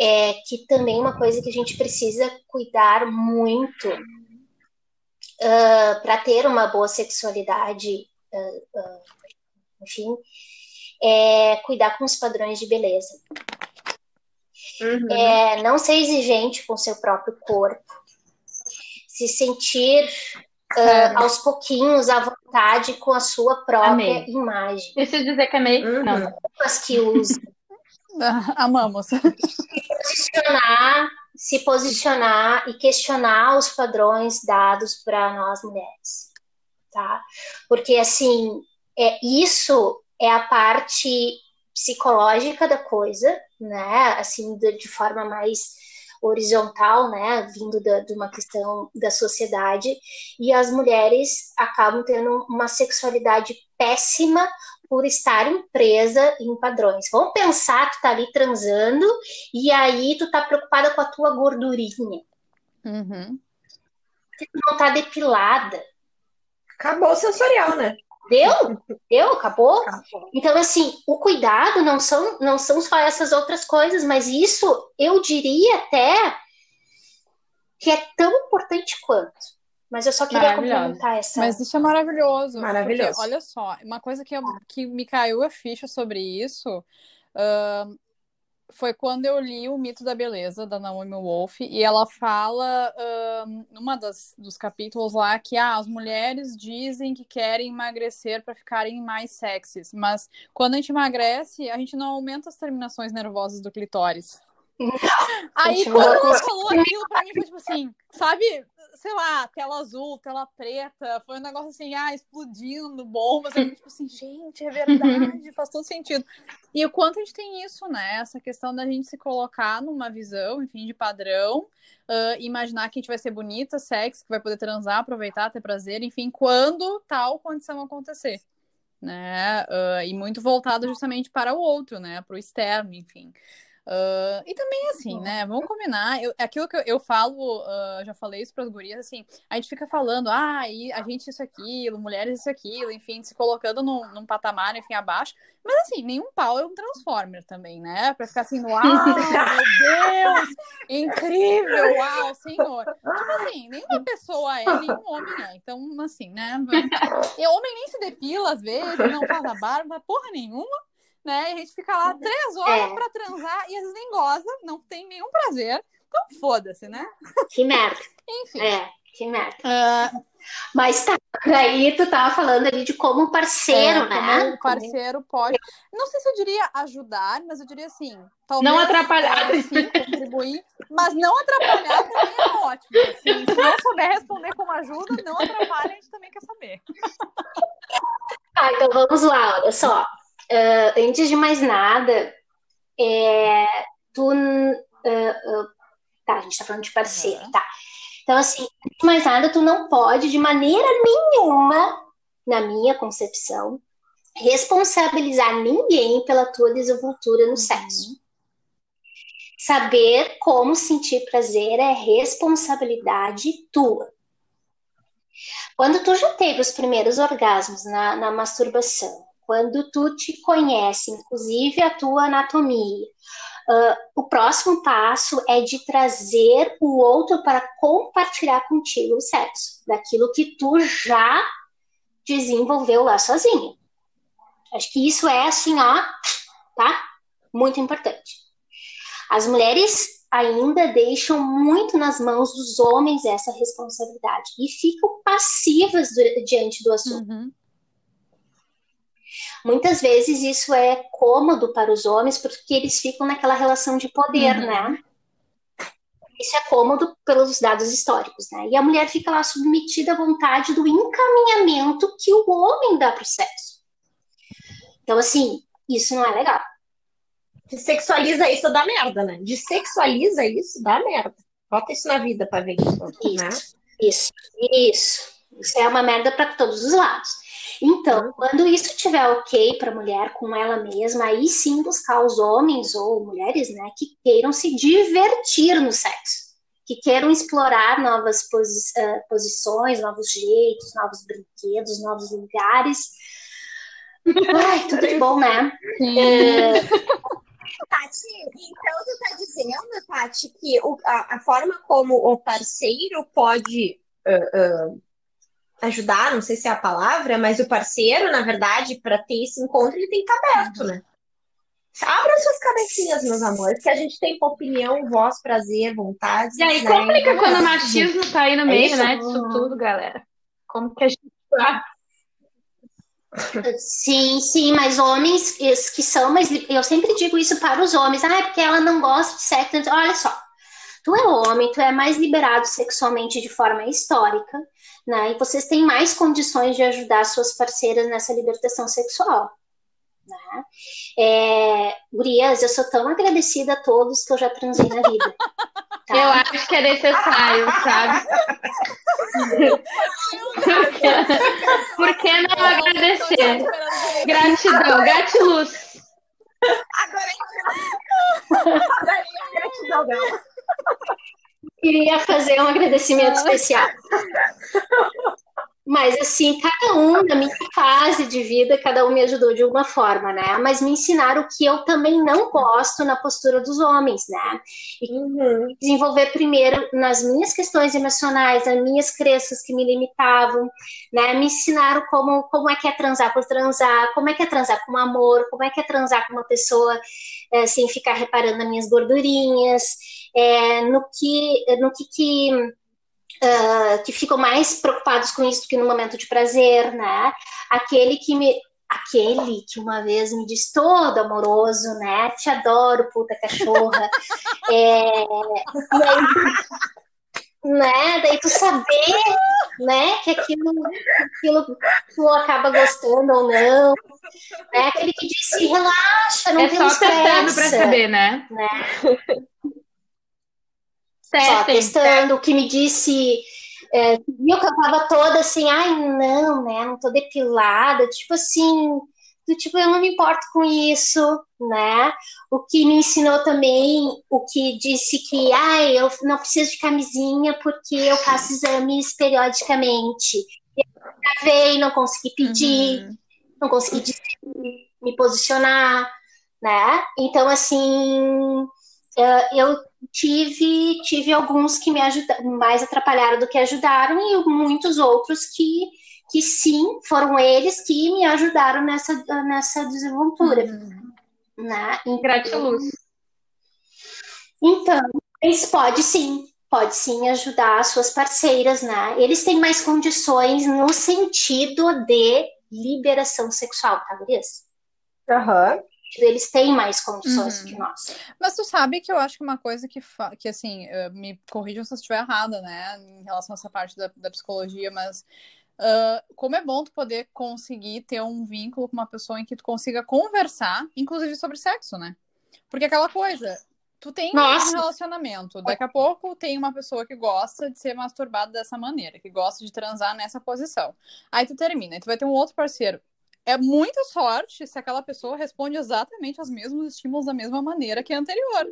É que também uma coisa que a gente precisa cuidar muito uh, para ter uma boa sexualidade, uh, uh, enfim, é cuidar com os padrões de beleza. Uhum. É não ser exigente com seu próprio corpo, se sentir uh, aos pouquinhos à vontade com a sua própria amei. imagem. Preciso dizer que amei? Uhum. Não. Roupas que usa. Amamos. Se posicionar, se posicionar e questionar os padrões dados para nós mulheres, tá? Porque assim, é isso é a parte psicológica da coisa, né? Assim, de, de forma mais horizontal, né, vindo da, de uma questão da sociedade, e as mulheres acabam tendo uma sexualidade péssima por estarem presa em padrões. Vamos pensar, tu tá ali transando, e aí tu tá preocupada com a tua gordurinha. Uhum. Tu não tá depilada. Acabou o sensorial, né? Deu? Deu? Acabou? Acabou? Então, assim, o cuidado não são, não são só essas outras coisas, mas isso eu diria até que é tão importante quanto. Mas eu só queria complementar essa. Mas isso é maravilhoso. Maravilhoso. Porque, olha só, uma coisa que, eu, que me caiu a ficha sobre isso. Uh, foi quando eu li o Mito da Beleza, da Naomi Wolf, e ela fala, um, numa das, dos capítulos lá, que ah, as mulheres dizem que querem emagrecer para ficarem mais sexys, mas quando a gente emagrece, a gente não aumenta as terminações nervosas do clitóris. Aí, quando ela falou aquilo pra mim, foi tipo assim, sabe? Sei lá, tela azul, tela preta, foi um negócio assim, ah, explodindo, bombas, assim, tipo assim, gente, é verdade, faz todo sentido. E o quanto a gente tem isso, né? Essa questão da gente se colocar numa visão, enfim, de padrão, uh, imaginar que a gente vai ser bonita, sexy, que vai poder transar, aproveitar, ter prazer, enfim, quando tal condição acontecer. Né? Uh, e muito voltado justamente para o outro, né? Para o externo, enfim. Uh, e também, assim, né? Vamos combinar. Eu, aquilo que eu, eu falo, uh, já falei isso para as gurias, assim, a gente fica falando, ah, e a gente isso, aquilo, mulheres isso, aquilo, enfim, se colocando num, num patamar, enfim, abaixo. Mas, assim, nenhum pau é um Transformer também, né? Para ficar assim, uau, meu Deus, incrível, uau, senhor. Tipo assim, nenhuma pessoa é, nenhum homem é. Então, assim, né? E homem nem se depila às vezes, não faz a barba, porra nenhuma né? E a gente fica lá três horas é. pra transar e às vezes nem goza, não tem nenhum prazer. Então foda-se, né? Que merda. Enfim. É, que merda. Uh... Mas tá, aí tu tava falando ali de como parceiro, é, né? Como parceiro pode. Não sei se eu diria ajudar, mas eu diria assim. Talvez, não atrapalhar. Sim, contribuir, mas não atrapalhar também é ótimo. Assim, se não souber responder como ajuda, não atrapalha, a gente também quer saber. Ah, então vamos lá, olha só uh, antes de mais nada, é, tu. Uh, uh, tá, a gente tá falando de parceiro, uhum. tá. Então, assim, antes de mais nada, tu não pode, de maneira nenhuma, na minha concepção, responsabilizar ninguém pela tua desenvoltura no uhum. sexo. Saber como sentir prazer é responsabilidade tua. Quando tu já teve os primeiros orgasmos na, na masturbação, quando tu te conhece, inclusive a tua anatomia. Uh, o próximo passo é de trazer o outro para compartilhar contigo o sexo, daquilo que tu já desenvolveu lá sozinho. Acho que isso é assim, ó, tá? Muito importante. As mulheres ainda deixam muito nas mãos dos homens essa responsabilidade e ficam passivas diante do assunto. Uhum. Muitas vezes isso é cômodo para os homens porque eles ficam naquela relação de poder, uhum. né? Isso é cômodo pelos dados históricos, né? E a mulher fica lá submetida à vontade do encaminhamento que o homem dá para o sexo. Então, assim, isso não é legal. Sexualiza isso dá merda, né? Dessexualiza isso dá merda. Bota isso na vida para ver isso, isso, né? Isso, isso. Isso é uma merda para todos os lados. Então, quando isso estiver ok para a mulher com ela mesma, aí sim buscar os homens ou mulheres, né, que queiram se divertir no sexo, que queiram explorar novas posi uh, posições, novos jeitos, novos brinquedos, novos lugares. Ai, tudo de bom, né? É... Tati, então tu tá dizendo, Tati, que o, a, a, forma como o parceiro pode uh, uh ajudar, não sei se é a palavra, mas o parceiro, na verdade, para ter esse encontro, ele tem que estar aberto, né? Abra suas cabecinhas, meus amores, que a gente tem opinião, voz, prazer, vontade. E aí, né? complica quando o machismo tá aí no é meio, é né, disso tudo, galera. Como que a gente Sim, sim, mas homens que são, mas eu sempre digo isso para os homens, ah, é porque ela não gosta de sexo. Olha só, tu é homem, tu é mais liberado sexualmente de forma histórica, né? E vocês têm mais condições de ajudar suas parceiras nessa libertação sexual. Né? É, Gurias, eu sou tão agradecida a todos que eu já transei na vida. Tá? Eu acho que é necessário, sabe? Por que não agradecer? Gratidão, gatiluz. Agora é gratidão dela queria fazer um agradecimento especial. Mas assim, cada um na minha fase de vida, cada um me ajudou de alguma forma, né? Mas me ensinaram o que eu também não gosto na postura dos homens, né? E uhum. desenvolver primeiro nas minhas questões emocionais, nas minhas crenças que me limitavam, né? Me ensinaram como, como é que é transar por transar, como é que é transar com amor, como é que é transar com uma pessoa é, sem ficar reparando nas minhas gordurinhas, é, no que, no que, que uh, que ficam mais preocupados com isso do que no momento de prazer, né? Aquele que me aquele que uma vez me disse todo amoroso, né? Te adoro, puta cachorra. é, e aí, né? Daí tu saber, né, que aquilo, aquilo tu acaba gostando ou não. Né? Aquele que disse, relaxa, não é tem só testando pra saber, né? né? Só testando, o que me disse, é, viu que eu tava toda assim, ai, não, né, não tô depilada, tipo assim, do tipo, eu não me importo com isso, né? O que me ensinou também, o que disse que, ai, eu não preciso de camisinha porque eu faço exames periodicamente. Eu gravei, não consegui pedir, uhum. não consegui me posicionar, né? Então, assim, eu tive, tive alguns que me ajudaram, mais atrapalharam do que ajudaram, e muitos outros que que sim, foram eles que me ajudaram nessa, nessa desenvoltura. Uhum. Né? Gratiluz. Então, eles pode sim, pode sim ajudar as suas parceiras, né? Eles têm mais condições no sentido de liberação sexual, tá, Gurias? Aham. Uhum. Eles têm mais condições uhum. que nós. Mas tu sabe que eu acho que uma coisa que, que assim, me corrijam se eu estiver errada, né, em relação a essa parte da, da psicologia, mas Uh, como é bom tu poder conseguir ter um vínculo com uma pessoa em que tu consiga conversar, inclusive sobre sexo, né? Porque aquela coisa, tu tem Nossa. um relacionamento, daqui a pouco tem uma pessoa que gosta de ser masturbada dessa maneira, que gosta de transar nessa posição. Aí tu termina, e tu vai ter um outro parceiro. É muita sorte se aquela pessoa responde exatamente aos mesmos estímulos da mesma maneira que a anterior.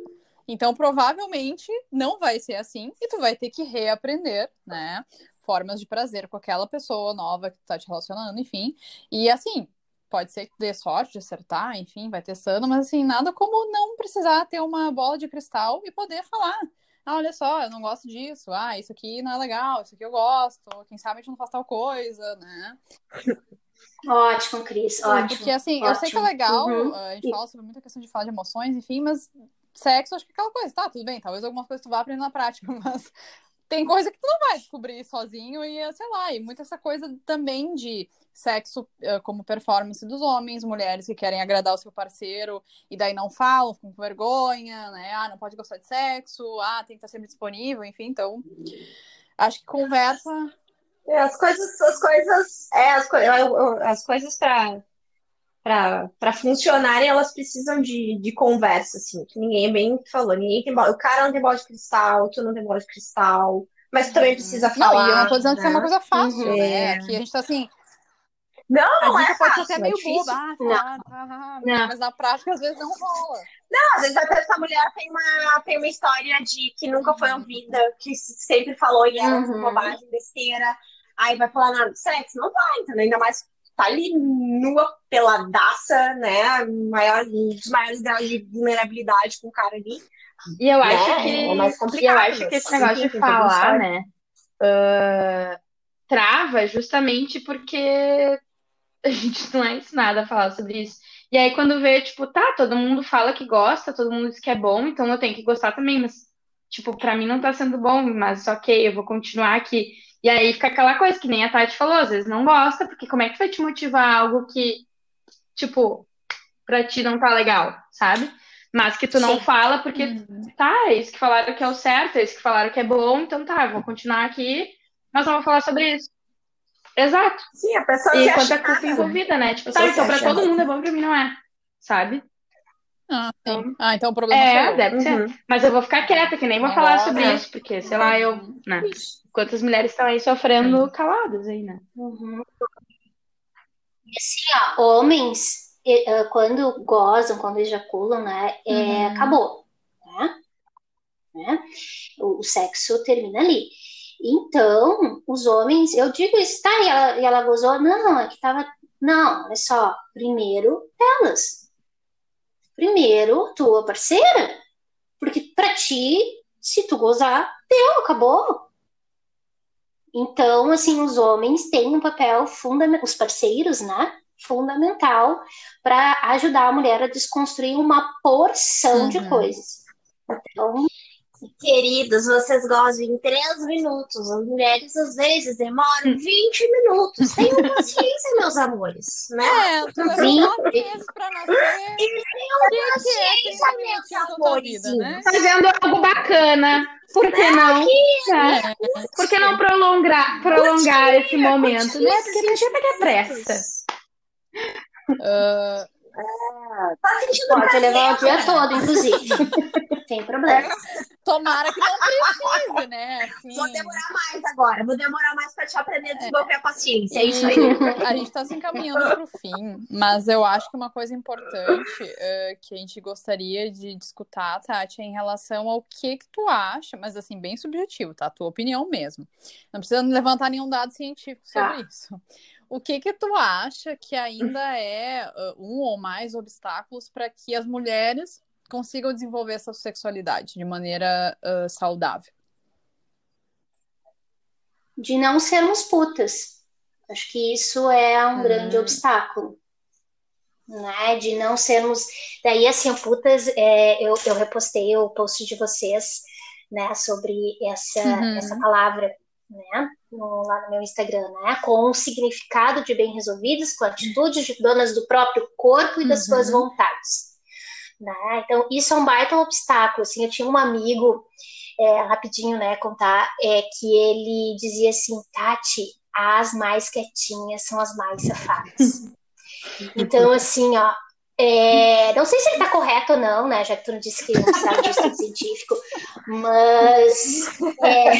Então, provavelmente não vai ser assim e tu vai ter que reaprender, né? formas de prazer com aquela pessoa nova que tá te relacionando, enfim. E assim, pode ser que dê sorte de acertar, enfim, vai testando, mas assim, nada como não precisar ter uma bola de cristal e poder falar. Ah, olha só, eu não gosto disso. Ah, isso aqui não é legal, isso aqui eu gosto. Quem sabe a gente não faz tal coisa, né? Ótimo, Cris, ótimo. Porque assim, ótimo. eu sei que é legal, uhum. a gente fala sobre muita questão de falar de emoções, enfim, mas sexo, acho que é aquela coisa, tá, tudo bem, talvez algumas coisas tu vá aprender na prática, mas tem coisa que tu não vai descobrir sozinho e, sei lá, e muita essa coisa também de sexo uh, como performance dos homens, mulheres que querem agradar o seu parceiro e daí não falam, ficam com vergonha, né? Ah, não pode gostar de sexo, ah, tem que estar sempre disponível, enfim, então acho que conversa. É, as coisas, as coisas, é, as, as coisas para para funcionarem, elas precisam de, de conversa, assim, que ninguém bem falou, ninguém tem bola, o cara não tem bola de cristal, tu não tem bola de cristal, mas tu também precisa não, falar. Não, eu não tô dizendo né? que é uma né? coisa fácil, uhum. né? Que a gente tá assim. Não, não a gente é pode fácil, ser até meio é boba, ah, tá, tá, não. mas na prática às vezes não rola. Não, às vezes até essa mulher tem uma, tem uma história de que nunca foi ouvida, que sempre falou e era uhum. bobagem, besteira. Aí vai falar nada de sexo? Não vai, entendeu? Ainda mais tá ali nua, peladaça, né? Maior, um dos maiores graus de vulnerabilidade com o cara ali. E eu acho né? que. É mais complicado. E eu acho que esse negócio de falar, né? Uh, trava justamente porque a gente não é ensinado a falar sobre isso. E aí, quando vê, tipo, tá, todo mundo fala que gosta, todo mundo diz que é bom, então eu tenho que gostar também, mas, tipo, pra mim não tá sendo bom, mas ok, eu vou continuar aqui. E aí fica aquela coisa que nem a Tati falou, às vezes não gosta, porque como é que vai te motivar algo que, tipo, pra ti não tá legal, sabe? Mas que tu não Sim. fala porque, uhum. tá, é isso que falaram que é o certo, é isso que falaram que é bom, então tá, vou continuar aqui, mas não vou falar sobre isso. Exato. Sim, a pessoa E quanto a culpa envolvida, né? Tipo, tá, então pra todo mundo é bom, pra mim não é, sabe? Ah, então, ah, então o problema é, deve uhum. ser. Mas eu vou ficar quieta, que nem vou falar sobre isso, porque, sei lá, eu. Né? Quantas mulheres estão aí sofrendo caladas aí, né? Uhum. E assim, ó, homens, quando gozam, quando ejaculam, né, é, uhum. acabou, né? né? O, o, sexo termina ali. Então, os homens, eu digo isso, tá, e ela, e ela gozou? Não, é que tava. Não, é só, primeiro elas. Primeiro tua parceira. Porque pra ti, se tu gozar, deu, acabou. Então, assim, os homens têm um papel fundamental, os parceiros, né? Fundamental para ajudar a mulher a desconstruir uma porção uhum. de coisas. Então, Queridos, vocês gostam em três minutos. As mulheres às vezes demoram 20 minutos. Tenham paciência, meus amores. Né? É, tu 20 vezes pra nascer. E tenham que, que é 30 minutinhos da tua vida, né? Fazendo algo bacana. Por que não? É. Por que não prolongar, prolongar esse momento, né? Porque a gente vai ter pressa. Ah, Tá sentindo Pode levar o dia todo, inclusive. Sem problema. tomara que não precise, né? Assim, Vou demorar mais agora. Vou demorar mais pra te aprender a desenvolver a paciência. É isso aí. E a gente está se encaminhando para o fim, mas eu acho que uma coisa importante eh, que a gente gostaria de discutir, Tati, é em relação ao que que tu acha, mas assim, bem subjetivo, tá? Tua opinião mesmo. Não precisa levantar nenhum dado científico sobre Tá. isso. O que que tu acha que ainda é eh, um ou mais obstáculos para que as mulheres consigam desenvolver essa sexualidade de maneira eh, saudável? De não sermos putas. Acho que isso é um Hum. grande obstáculo. Né? De não sermos. Daí, assim, putas, é, eu, eu repostei o post de vocês, né, sobre essa, Uhum. essa palavra, né, no- lá no meu Instagram, né, com um significado de bem resolvidas, com atitudes de donas do próprio corpo e das Uhum. suas vontades. Né? Então, isso é um baita obstáculo. Assim, eu tinha um amigo, é, rapidinho, né, contar, é, que ele dizia assim, Tati, as mais quietinhas são as mais safadas. Então, assim, ó, é, não sei se ele tá correto ou não, né, já que tu não disse que não precisava de estudo científico, mas, é,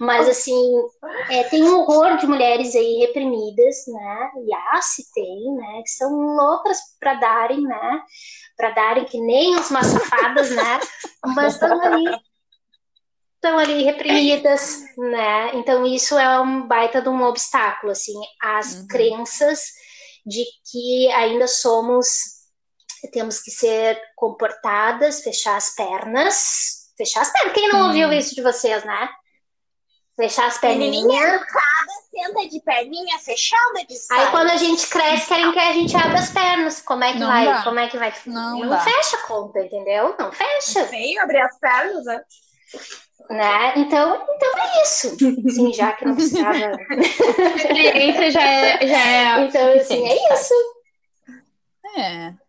mas assim, é, tem um horror de mulheres aí reprimidas, né, e há se tem, né, que são loucas para darem, né, para darem que nem as mais safadas, né, mas estão ali estão ali reprimidas, né? Então isso é um baita de um obstáculo, assim, as Uhum. crenças de que ainda somos, temos que ser comportadas, fechar as pernas, fechar as pernas. Quem não Sim. ouviu isso de vocês, né? Fechar as perninhas. educada, senta de perninha fechada de Aí quando a gente cresce, querem que a gente abra as pernas. Como é que Não vai? dá. Como é que vai? Não dá. fecha a conta, entendeu? Não fecha. Feio abrir as pernas, né? Né? Então, então é isso. Sim, já que não precisava. A experiência já é. Já é Então, assim, é isso. É.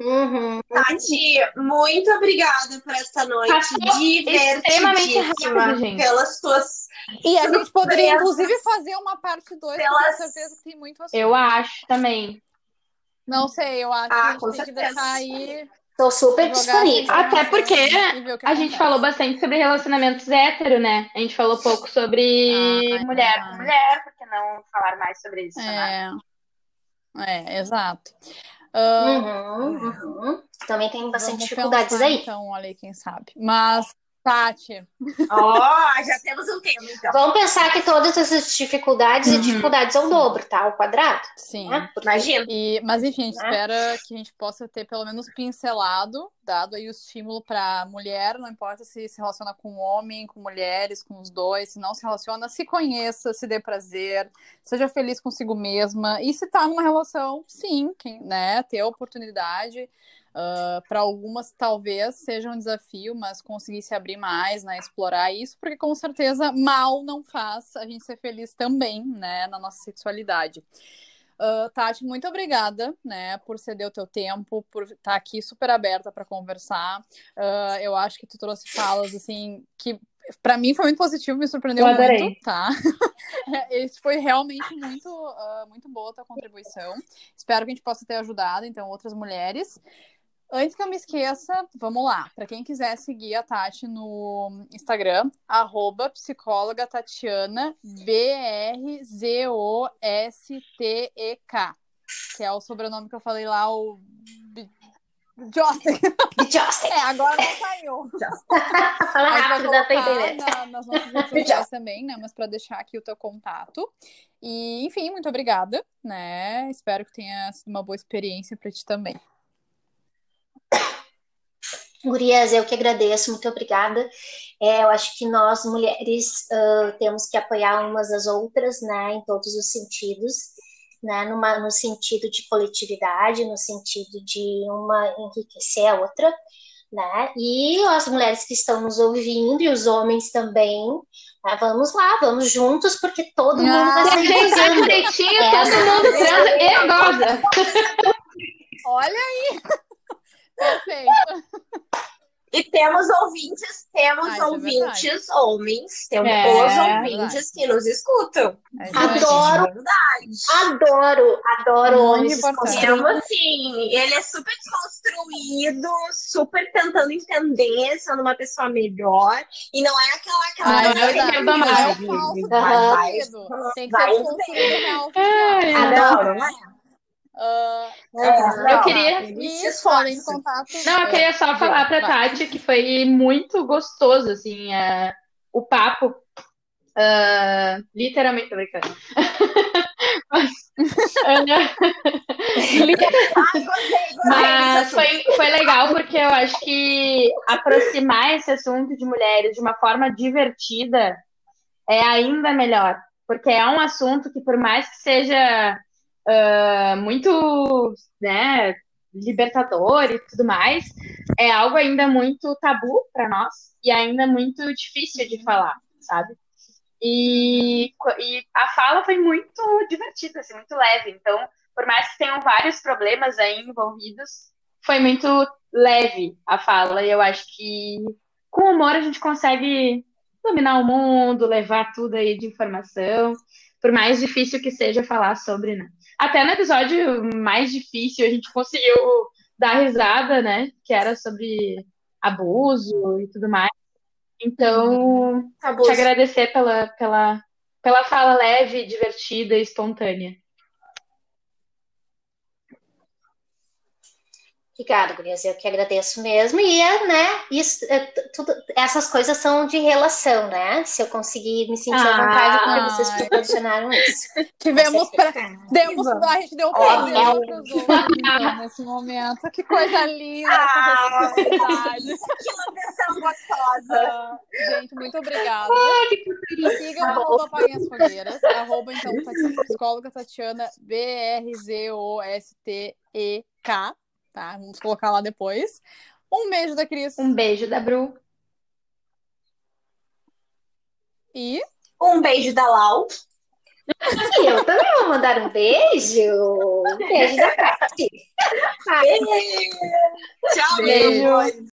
Uhum. Tati, muito obrigada por esta noite. Passou extremamente Divertidíssima. rápido, gente. Pelas tuas. E a gente poderia, inclusive, fazer uma parte 2, porque eu Pelas- tenho certeza que tem muito assunto. Eu acho também. Não sei, eu acho Ah, que a gente com tem que deixar aí. Tô super disponível. essa Até porque A gente falou bastante sobre relacionamentos hétero, né? A gente falou pouco sobre Ah, mulher é. com mulher, por que não falar mais sobre isso, né? É. É, exato. Uhum, uhum. Também tem bastante dificuldades pensar, aí. Então, olha aí, quem sabe. Mas, Tati, Ó, já temos um tema, então. Vamos pensar que todas essas dificuldades e Uhum. dificuldades ao dobro, tá? Ao quadrado. sim. Né? Imagina. E, mas enfim, a gente Né? espera que a gente possa ter pelo menos pincelado, dado aí o estímulo para mulher, não importa se se relaciona com homem, com mulheres, com os dois, se não se relaciona, se conheça, se dê prazer, seja feliz consigo mesma. E se tá numa relação, sim, quem, né, ter a oportunidade. Para algumas talvez seja um desafio, mas conseguir se abrir mais, né, explorar isso, porque com certeza mal não faz a gente ser feliz também, né, na nossa sexualidade. Uh, Tati, muito obrigada, né, por ceder o teu tempo, por estar aqui super aberta para conversar. Uh, eu acho que tu trouxe falas assim que para mim foi muito positivo, me surpreendeu muito, tá? Esse foi realmente muito, uh, muito boa a tua contribuição. Espero que a gente possa ter ajudado, então, outras mulheres. Antes que eu me esqueça, vamos lá. Para quem quiser seguir a Tati no Instagram, arroba psicóloga Tatiana, B-R-Z-O-S-T-E-K, que é o sobrenome que eu falei lá, o Jostek. Jostek. É, agora não saiu. Fala rápido, dá pra entender. na- nas nossas redes sociais também, né? Mas para deixar aqui o teu contato. E, enfim, muito obrigada, né? Espero que tenha sido uma boa experiência para ti também. Gurias, eu que agradeço, muito obrigada. É, eu acho que nós, mulheres, ah, temos que apoiar umas às outras, né, em todos os sentidos, né, numa, no sentido de coletividade, no sentido de uma enriquecer a outra, né, e as mulheres que estão nos ouvindo, e os homens também, né, vamos lá, vamos juntos, porque todo mundo Ah, vai sair direitinho, É. todo mundo transa e goza. Olha aí! Perfeito. E temos ouvintes, temos Ah, isso é ouvintes homens, temos É, os verdade. ouvintes que nos escutam. É. Adoro. É. Adoro, adoro homens. Temos assim, ele é super desconstruído, super tentando entender, sendo uma pessoa melhor. E não é aquela aquela Ah, é pessoa verdade. que Não é é o falso desconstruído. Tem que vai ser desconstruído oficial. Ai, Ah, não é. Ah, É, Eu não, queria- ele se e esforça. podem em contato. Não, eu queria só falar pra vai. Tati que foi muito gostoso, assim, é, o papo. Ah, literalmente, brincando. Mas, foi, foi legal porque eu acho que aproximar esse assunto de mulheres de uma forma divertida é ainda melhor. Porque é um assunto que, por mais que seja ah, muito né, libertador e tudo mais, é algo ainda muito tabu para nós e ainda muito difícil de falar, sabe? E, e a fala foi muito divertida, assim, muito leve. Então, por mais que tenham vários problemas aí envolvidos, foi muito leve a fala. E eu acho que com humor a gente consegue dominar o mundo, levar tudo aí de informação, por mais difícil que seja falar sobre, né? Até no episódio mais difícil a gente conseguiu dar risada, né? Que era sobre abuso e tudo mais. Então, abuso. te agradecer pela, pela, pela fala leve, divertida e espontânea. Obrigada, Gurias. Eu que agradeço mesmo. E, é, né, isso, é, tudo, essas coisas são de relação, né? Se eu conseguir me sentir à vontade, porque Ah. vocês proporcionaram isso. Tivemos pra... Demos, a gente deu Ó, prazer é então, nesse momento. Que coisa linda essa Ah. Que ilustração gostosa. Ah, gente, muito obrigada. Sigam arroba Apaguem as Fogueiras. Arroba, então, psicóloga Tatiana B-R-Z-O-S-T-E-K. Tá? Vamos colocar lá depois. Um beijo da Cris. Um beijo da Bru. E Um beijo da Lau. E eu também vou mandar um beijo. Um beijo da Tati. Tchau, Beijo. amor.